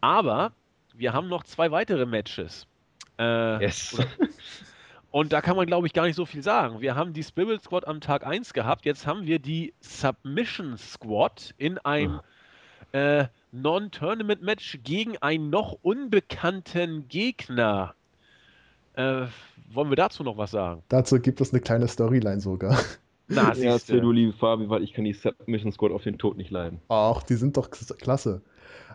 Aber wir haben noch zwei weitere Matches. Äh, yes. Und da kann man, glaube ich, gar nicht so viel sagen. Wir haben die Spirit Squad am Tag 1 gehabt. Jetzt haben wir die Submission Squad in einem äh, Non-Tournament-Match gegen einen noch unbekannten Gegner. Äh, wollen wir dazu noch was sagen? Dazu gibt es eine kleine Storyline sogar. Na, ja, du liebe Fabi, weil ich kann die Submission Squad auf den Tod nicht leiden. Ach, die sind doch klasse.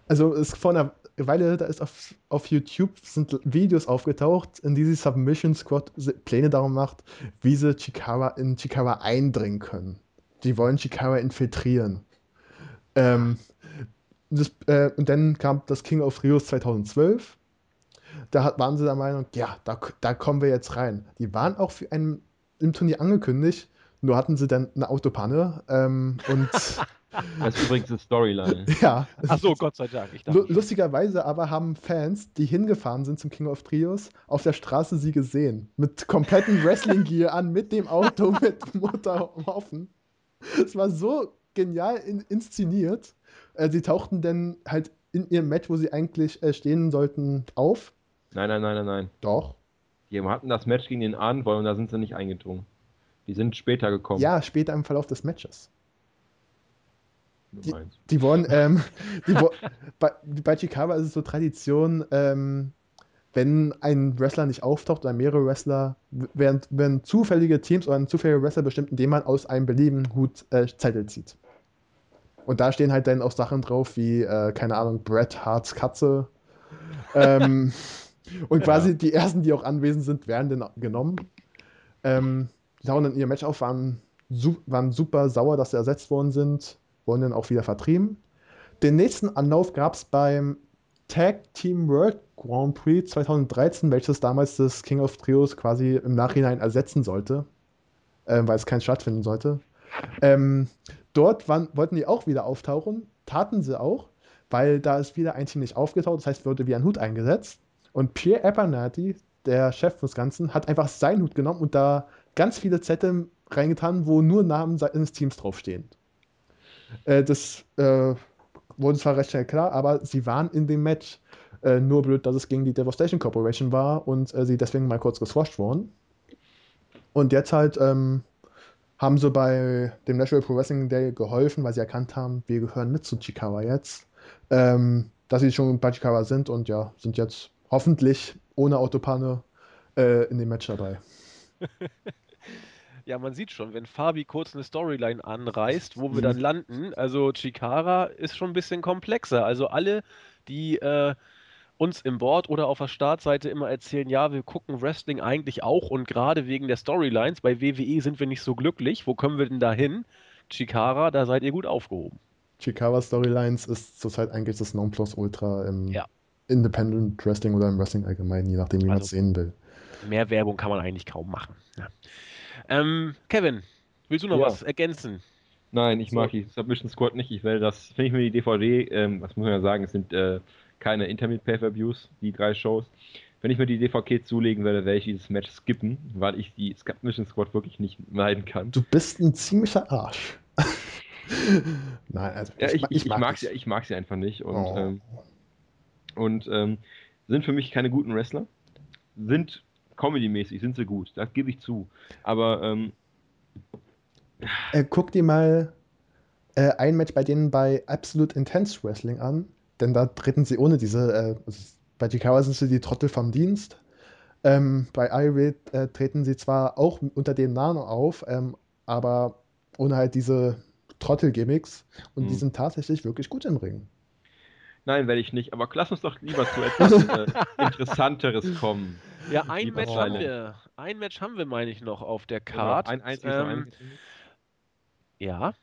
Also ist vor einer Weile, da ist auf, auf YouTube sind Videos aufgetaucht, in die die Submission Squad Pläne darum macht, wie sie Chikara in Chikara eindringen können. Die wollen Chikara infiltrieren. Ähm, das, äh, und dann kam das King of Rios 2012 da hat, waren sie der Meinung, ja, da, da kommen wir jetzt rein. Die waren auch für einen im Turnier angekündigt, nur hatten sie dann eine Autopanne ähm, und. Das ist übrigens eine Storyline. Ja. Ach so, Gott sei Dank. lustigerweise aber haben Fans, die hingefahren sind zum King of Trios, auf der Straße sie gesehen. Mit kompletten Wrestling-Gear an, mit dem Auto, mit Mutter offen. Es war so genial in, inszeniert. Äh, sie tauchten dann halt in ihrem Match, wo sie eigentlich äh, stehen sollten, auf. Nein, nein, nein, nein, nein. Doch. Die hatten das Match gegen den Anwol und da sind sie nicht eingedrungen. Die sind später gekommen. Ja, später im Verlauf des Matches. Die, die wurden, ähm, die, bei, bei Chikawa ist es so Tradition, ähm, wenn ein Wrestler nicht auftaucht oder mehrere Wrestler, werden, werden zufällige Teams oder ein zufälliger Wrestler bestimmt, indem man aus einem beliebigen Hut äh, Zettel zieht. Und da stehen halt dann auch Sachen drauf wie, äh, keine Ahnung, Bret Harts Katze. ähm, und quasi ja. die ersten, die auch anwesend sind, werden dann genommen. Ähm, hauen dann ihr Match auf, waren, waren super sauer, dass sie ersetzt worden sind, wurden dann auch wieder vertrieben. Den nächsten Anlauf gab es beim Tag Team World Grand Prix 2013, welches damals das King of Trios quasi im Nachhinein ersetzen sollte, äh, weil es kein stattfinden sollte. Ähm, dort waren, wollten die auch wieder auftauchen, taten sie auch, weil da ist wieder ein Team nicht aufgetaucht, das heißt, wurde wie ein Hut eingesetzt. Und Pierre Abernathy, der Chef des Ganzen, hat einfach seinen Hut genommen und da ganz viele Zettel reingetan, wo nur Namen seines Teams draufstehen. Äh, das äh, wurde zwar recht schnell klar, aber sie waren in dem Match. Äh, nur blöd, dass es gegen die Devastation Corporation war und äh, sie deswegen mal kurz geswasht wurden. Und jetzt halt ähm, haben sie bei dem National Pro Wrestling Day geholfen, weil sie erkannt haben, wir gehören mit zu Chikawa jetzt. Ähm, dass sie schon bei Chikawa sind und ja, sind jetzt hoffentlich ohne Autopanne äh, in dem Match dabei. ja, man sieht schon, wenn Fabi kurz eine Storyline anreißt, wo wir mhm. dann landen, also Chikara ist schon ein bisschen komplexer. Also alle, die äh, uns im Board oder auf der Startseite immer erzählen, ja, wir gucken Wrestling eigentlich auch und gerade wegen der Storylines, bei WWE sind wir nicht so glücklich, wo kommen wir denn da hin? Chikara, da seid ihr gut aufgehoben. Chikara Storylines ist zurzeit eigentlich das Nonplusultra im ja. Independent Wrestling oder im Wrestling allgemein, je nachdem, wie man es also, sehen will. Mehr Werbung kann man eigentlich kaum machen. Ja. Ähm, Kevin, willst du noch ja. was ergänzen? Nein, ich so. mag die Submission Squad nicht. Ich will das, finde ich mir die DVD, ähm, was muss man ja sagen, es sind äh, keine Intermediate Pay-Per-Views, die drei Shows. Wenn ich mir die DVD zulegen werde, werde ich dieses Match skippen, weil ich die Submission Squad wirklich nicht leiden kann. Du bist ein ziemlicher Arsch. Nein, also ja, ich, ich, ich, mag, mag sie, ich mag sie einfach nicht. Und oh. ähm, und ähm, sind für mich keine guten Wrestler. Sind comedy-mäßig, sind sie gut, das gebe ich zu. Aber ähm, äh, guck dir mal äh, ein Match bei denen bei Absolute Intense Wrestling an, denn da treten sie ohne diese, äh, also bei Chikawa sind sie die Trottel vom Dienst. Ähm, bei iRaid äh, treten sie zwar auch unter dem Namen auf, ähm, aber ohne halt diese Trottel-Gimmicks und mhm. die sind tatsächlich wirklich gut im Ring. Nein, werde ich nicht. Aber lass uns doch lieber zu etwas äh, Interessanteres kommen. Ja, ein Match haben wir. Ein Match haben wir, meine ich, noch auf der Karte. Ein einziges ähm, Ja.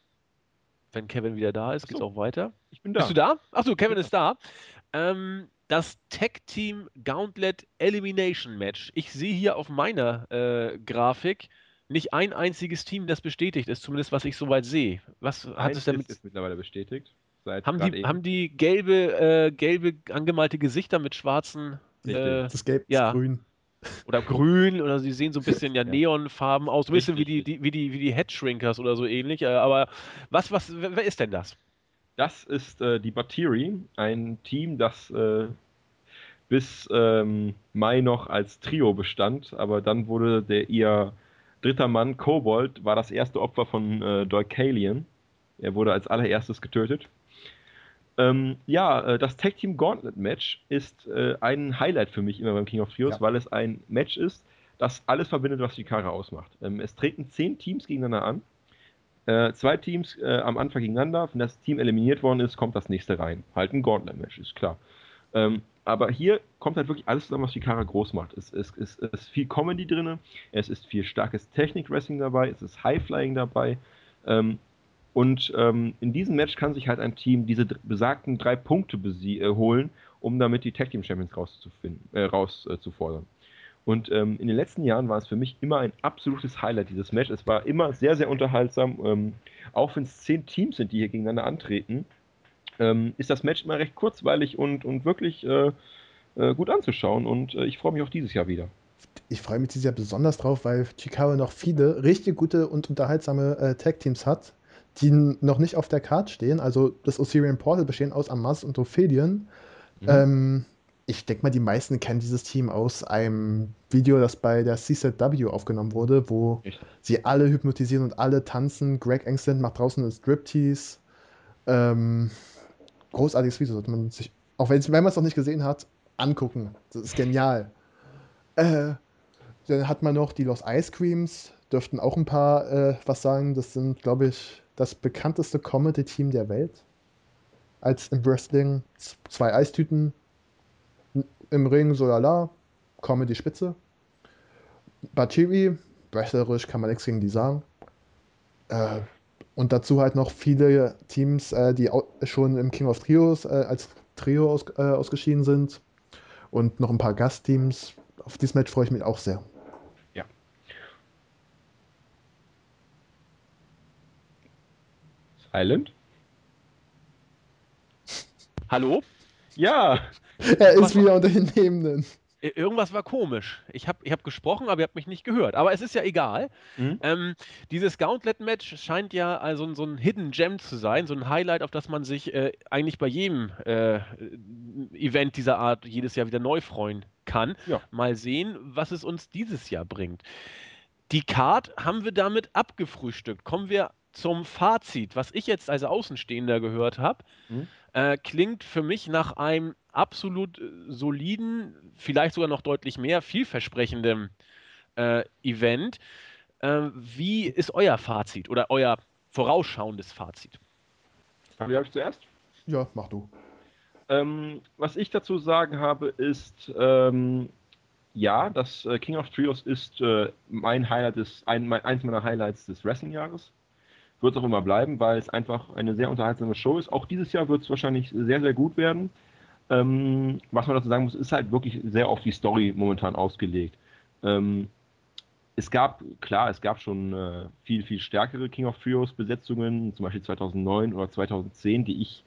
Wenn Kevin wieder da ist, so. geht's auch weiter. Ich bin da. Bist du da? Achso, Kevin ist da. Ähm, das Tag Team Gauntlet Elimination Match. Ich sehe hier auf meiner äh, Grafik nicht ein einziges Team, das bestätigt ist, zumindest was ich soweit sehe. Was hat Eins es damit? Ist mittlerweile bestätigt. Haben die, haben die gelbe, äh, gelbe angemalte Gesichter mit schwarzen. Äh, das Gelb ja. ist grün. oder grün oder sie sehen so ein bisschen ja Neonfarben aus, so ein bisschen wie die, die, wie die, wie die Headshrinkers oder so ähnlich. Äh, aber was, was, wer ist denn das? Das ist äh, die Battery, ein Team, das äh, bis ähm, Mai noch als Trio bestand, aber dann wurde der ihr dritter Mann, Kobold, war das erste Opfer von äh, Doikalian. Er wurde als allererstes getötet. Ähm, ja, äh, das Tag Team Gauntlet Match ist äh, ein Highlight für mich immer beim King of Trios, ja. weil es ein Match ist, das alles verbindet, was die Karre ausmacht. Ähm, es treten zehn Teams gegeneinander an. Äh, zwei Teams äh, am Anfang gegeneinander. Wenn das Team eliminiert worden ist, kommt das nächste rein. Halt ein Gauntlet Match, ist klar. Ähm, aber hier kommt halt wirklich alles zusammen, was die Karre groß macht. Es, es, es, es ist viel Comedy drin, es ist viel starkes Technik-Wrestling dabei, es ist High-Flying dabei. Ähm, und ähm, in diesem Match kann sich halt ein Team diese besagten drei Punkte äh, holen, um damit die Tag Team Champions rauszufinden, äh, rauszufordern. Und ähm, in den letzten Jahren war es für mich immer ein absolutes Highlight, dieses Match. Es war immer sehr, sehr unterhaltsam. Ähm, auch wenn es zehn Teams sind, die hier gegeneinander antreten, ähm, ist das Match immer recht kurzweilig und, und wirklich äh, äh, gut anzuschauen. Und äh, ich freue mich auch dieses Jahr wieder. Ich freue mich dieses Jahr besonders drauf, weil Chicago noch viele richtig gute und unterhaltsame äh, Tag-Teams hat die noch nicht auf der Karte stehen. Also das Osirian Portal bestehen aus Amas und Ophidian. Mhm. Ähm, ich denke mal, die meisten kennen dieses Team aus einem Video, das bei der CZW aufgenommen wurde, wo Echt? sie alle hypnotisieren und alle tanzen. Greg Engstland macht draußen eine Striptease. Ähm, großartiges Video, sollte man sich, auch wenn, wenn man es noch nicht gesehen hat, angucken. Das ist genial. Äh, dann hat man noch die Los Ice Creams, dürften auch ein paar äh, was sagen. Das sind, glaube ich, das bekannteste Comedy-Team der Welt. Als im Wrestling zwei Eistüten, im Ring so lala, Comedy-Spitze. Bachiri, wrestlerisch kann man nichts gegen die sagen. Äh, und dazu halt noch viele Teams, äh, die schon im King of Trios äh, als Trio aus, äh, ausgeschieden sind. Und noch ein paar Gastteams. Auf dieses Match freue ich mich auch sehr. Island? Hallo? Ja. Er ist wieder unter den Nebenden. Irgendwas war komisch. Ich habe ich hab gesprochen, aber ihr habt mich nicht gehört. Aber es ist ja egal. Mhm. Ähm, dieses Gauntlet-Match scheint ja also so ein Hidden Gem zu sein, so ein Highlight, auf das man sich äh, eigentlich bei jedem äh, Event dieser Art jedes Jahr wieder neu freuen kann. Ja. Mal sehen, was es uns dieses Jahr bringt. Die Card haben wir damit abgefrühstückt. Kommen wir zum Fazit, was ich jetzt als Außenstehender gehört habe, mhm. äh, klingt für mich nach einem absolut äh, soliden, vielleicht sogar noch deutlich mehr vielversprechenden äh, Event. Äh, wie ist euer Fazit oder euer vorausschauendes Fazit? Fabi, habe ich zuerst? Ja, mach du. Ähm, was ich dazu sagen habe, ist, ähm, ja, das äh, King of Trios ist äh, mein Highlight des, ein, mein, eins meiner Highlights des Wrestling-Jahres wird es auch immer bleiben, weil es einfach eine sehr unterhaltsame Show ist. Auch dieses Jahr wird es wahrscheinlich sehr, sehr gut werden. Ähm, was man dazu sagen muss, ist halt wirklich sehr auf die Story momentan ausgelegt. Ähm, es gab, klar, es gab schon äh, viel, viel stärkere King of Trios Besetzungen, zum Beispiel 2009 oder 2010, die ich,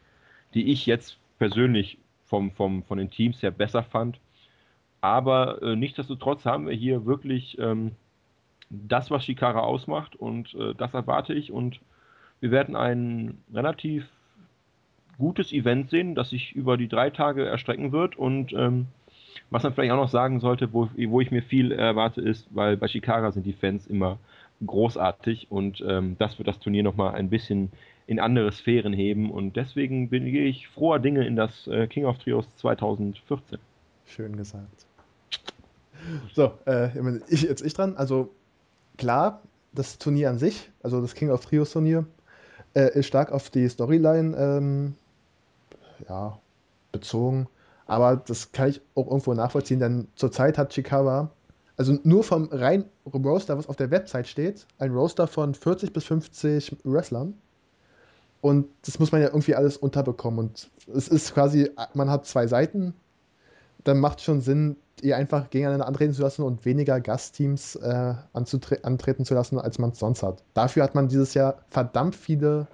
die ich jetzt persönlich vom, vom, von den Teams her besser fand. Aber äh, nichtsdestotrotz haben wir hier wirklich ähm, das, was Shikara ausmacht und äh, das erwarte ich und wir werden ein relativ gutes Event sehen, das sich über die drei Tage erstrecken wird und ähm, was man vielleicht auch noch sagen sollte, wo, wo ich mir viel erwarte, ist, weil bei Shikara sind die Fans immer großartig und ähm, das wird das Turnier nochmal ein bisschen in andere Sphären heben und deswegen bin ich froher Dinge in das äh, King of Trios 2014. Schön gesagt. So, äh, jetzt ich dran. Also klar, das Turnier an sich, also das King of Trios Turnier, äh, ist stark auf die Storyline ähm, ja, bezogen. Aber das kann ich auch irgendwo nachvollziehen, denn zurzeit hat Chikawa, also nur vom rein Roster, was auf der Website steht, ein Roster von 40 bis 50 Wrestlern. Und das muss man ja irgendwie alles unterbekommen. Und es ist quasi, man hat zwei Seiten. Dann macht schon Sinn, ihr einfach gegeneinander antreten zu lassen und weniger Gastteams äh, antreten zu lassen, als man es sonst hat. Dafür hat man dieses Jahr verdammt viele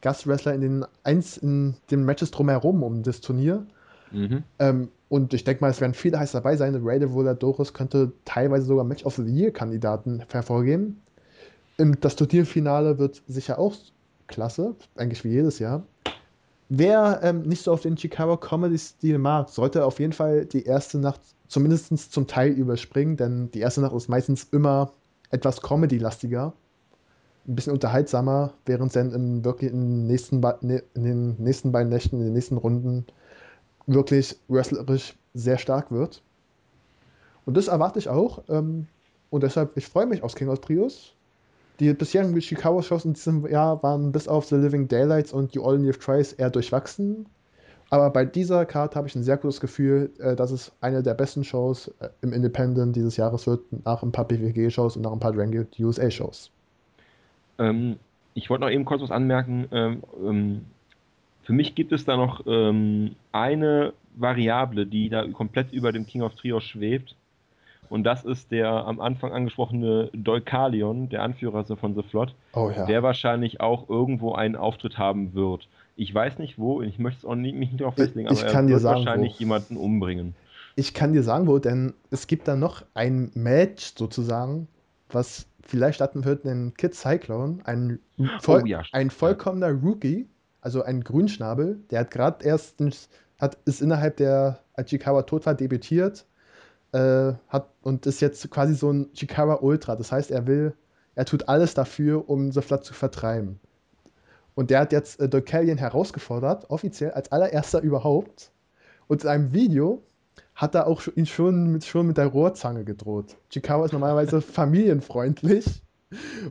Gastwrestler in den, eins, in den Matches drumherum um das Turnier. Mhm. Ähm, und ich denke mal, es werden viele heiß dabei sein. Raider Voladores könnte teilweise sogar Match of the Year-Kandidaten hervorgeben. Das Turnierfinale wird sicher auch klasse, eigentlich wie jedes Jahr. Wer ähm, nicht so auf den Chicago Comedy-Stil mag, sollte auf jeden Fall die erste Nacht zumindest zum Teil überspringen, denn die erste Nacht ist meistens immer etwas Comedy-lastiger, ein bisschen unterhaltsamer, während dann im, wirklich in den, nächsten ne, in den nächsten beiden Nächten, in den nächsten Runden wirklich wrestlerisch sehr stark wird. Und das erwarte ich auch. Ähm, und deshalb, ich freue mich aufs King of Trios. Die bisherigen Chicago-Shows in diesem Jahr waren bis auf The Living Daylights und You All Need Tries eher durchwachsen. Aber bei dieser Karte habe ich ein sehr gutes Gefühl, äh, dass es eine der besten Shows äh, im Independent dieses Jahres wird, nach ein paar PWG-Shows und nach ein paar Ranked USA-Shows. Ähm, ich wollte noch eben kurz was anmerken. Ähm, ähm, für mich gibt es da noch ähm, eine Variable, die da komplett über dem King of Trios schwebt. Und das ist der am Anfang angesprochene Deukalion, der Anführer von The Flood, oh, ja. der wahrscheinlich auch irgendwo einen Auftritt haben wird. Ich weiß nicht wo, ich möchte es auch nicht, mich nicht darauf festlegen, aber er wird sagen, wahrscheinlich wo. jemanden umbringen. Ich kann dir sagen, wo, denn es gibt da noch ein Match sozusagen, was vielleicht starten wird, den Kid Cyclone, ein, voll, oh, ja, ein vollkommener Rookie, also ein Grünschnabel, der hat gerade erst hat, ist innerhalb der Achikawa Totwa debütiert äh, hat und ist jetzt quasi so ein Chikara Ultra. Das heißt, er will, er tut alles dafür, um The Flood zu vertreiben. Und der hat jetzt äh, Dolkalion herausgefordert, offiziell als allererster überhaupt. Und in einem Video hat er auch ihn schon mit, schon mit der Rohrzange gedroht. Chikawa ist normalerweise familienfreundlich.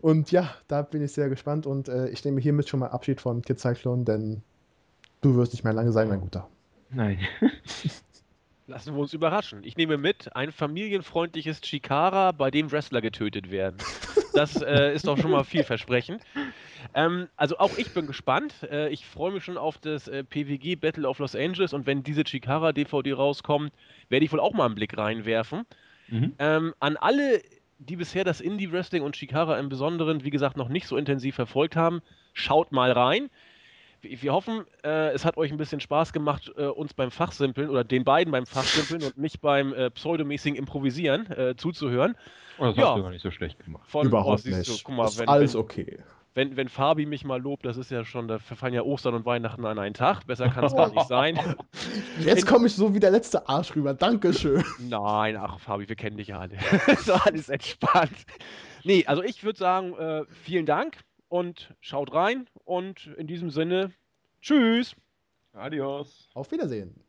Und ja, da bin ich sehr gespannt und äh, ich nehme hiermit schon mal Abschied von Kid Cyclone, denn du wirst nicht mehr lange sein, mein Guter. Nein. Lassen wir uns überraschen. Ich nehme mit ein familienfreundliches Chikara, bei dem Wrestler getötet werden. Das äh, ist doch schon mal vielversprechend. Ähm, also auch ich bin gespannt. Äh, ich freue mich schon auf das äh, PWG Battle of Los Angeles und wenn diese Chikara DVD rauskommt, werde ich wohl auch mal einen Blick reinwerfen. Mhm. Ähm, an alle, die bisher das Indie-Wrestling und Chikara im Besonderen, wie gesagt, noch nicht so intensiv verfolgt haben, schaut mal rein wir hoffen, äh, es hat euch ein bisschen Spaß gemacht, äh, uns beim Fachsimpeln oder den beiden beim Fachsimpeln und nicht beim äh, pseudomäßigen Improvisieren äh, zuzuhören. Oh, das ja. hast du gar nicht so schlecht gemacht. Von, Überhaupt oh, nicht. Du, guck mal, ist wenn, alles okay. Wenn, wenn Fabi mich mal lobt, das ist ja schon, da verfallen ja Ostern und Weihnachten an einen Tag. Besser kann es gar nicht sein. Jetzt komme ich so wie der letzte Arsch rüber. Dankeschön. Nein, ach Fabi, wir kennen dich ja alle. so alles entspannt. Nee, also ich würde sagen, äh, vielen Dank und schaut rein. Und in diesem Sinne, tschüss. Adios. Auf Wiedersehen.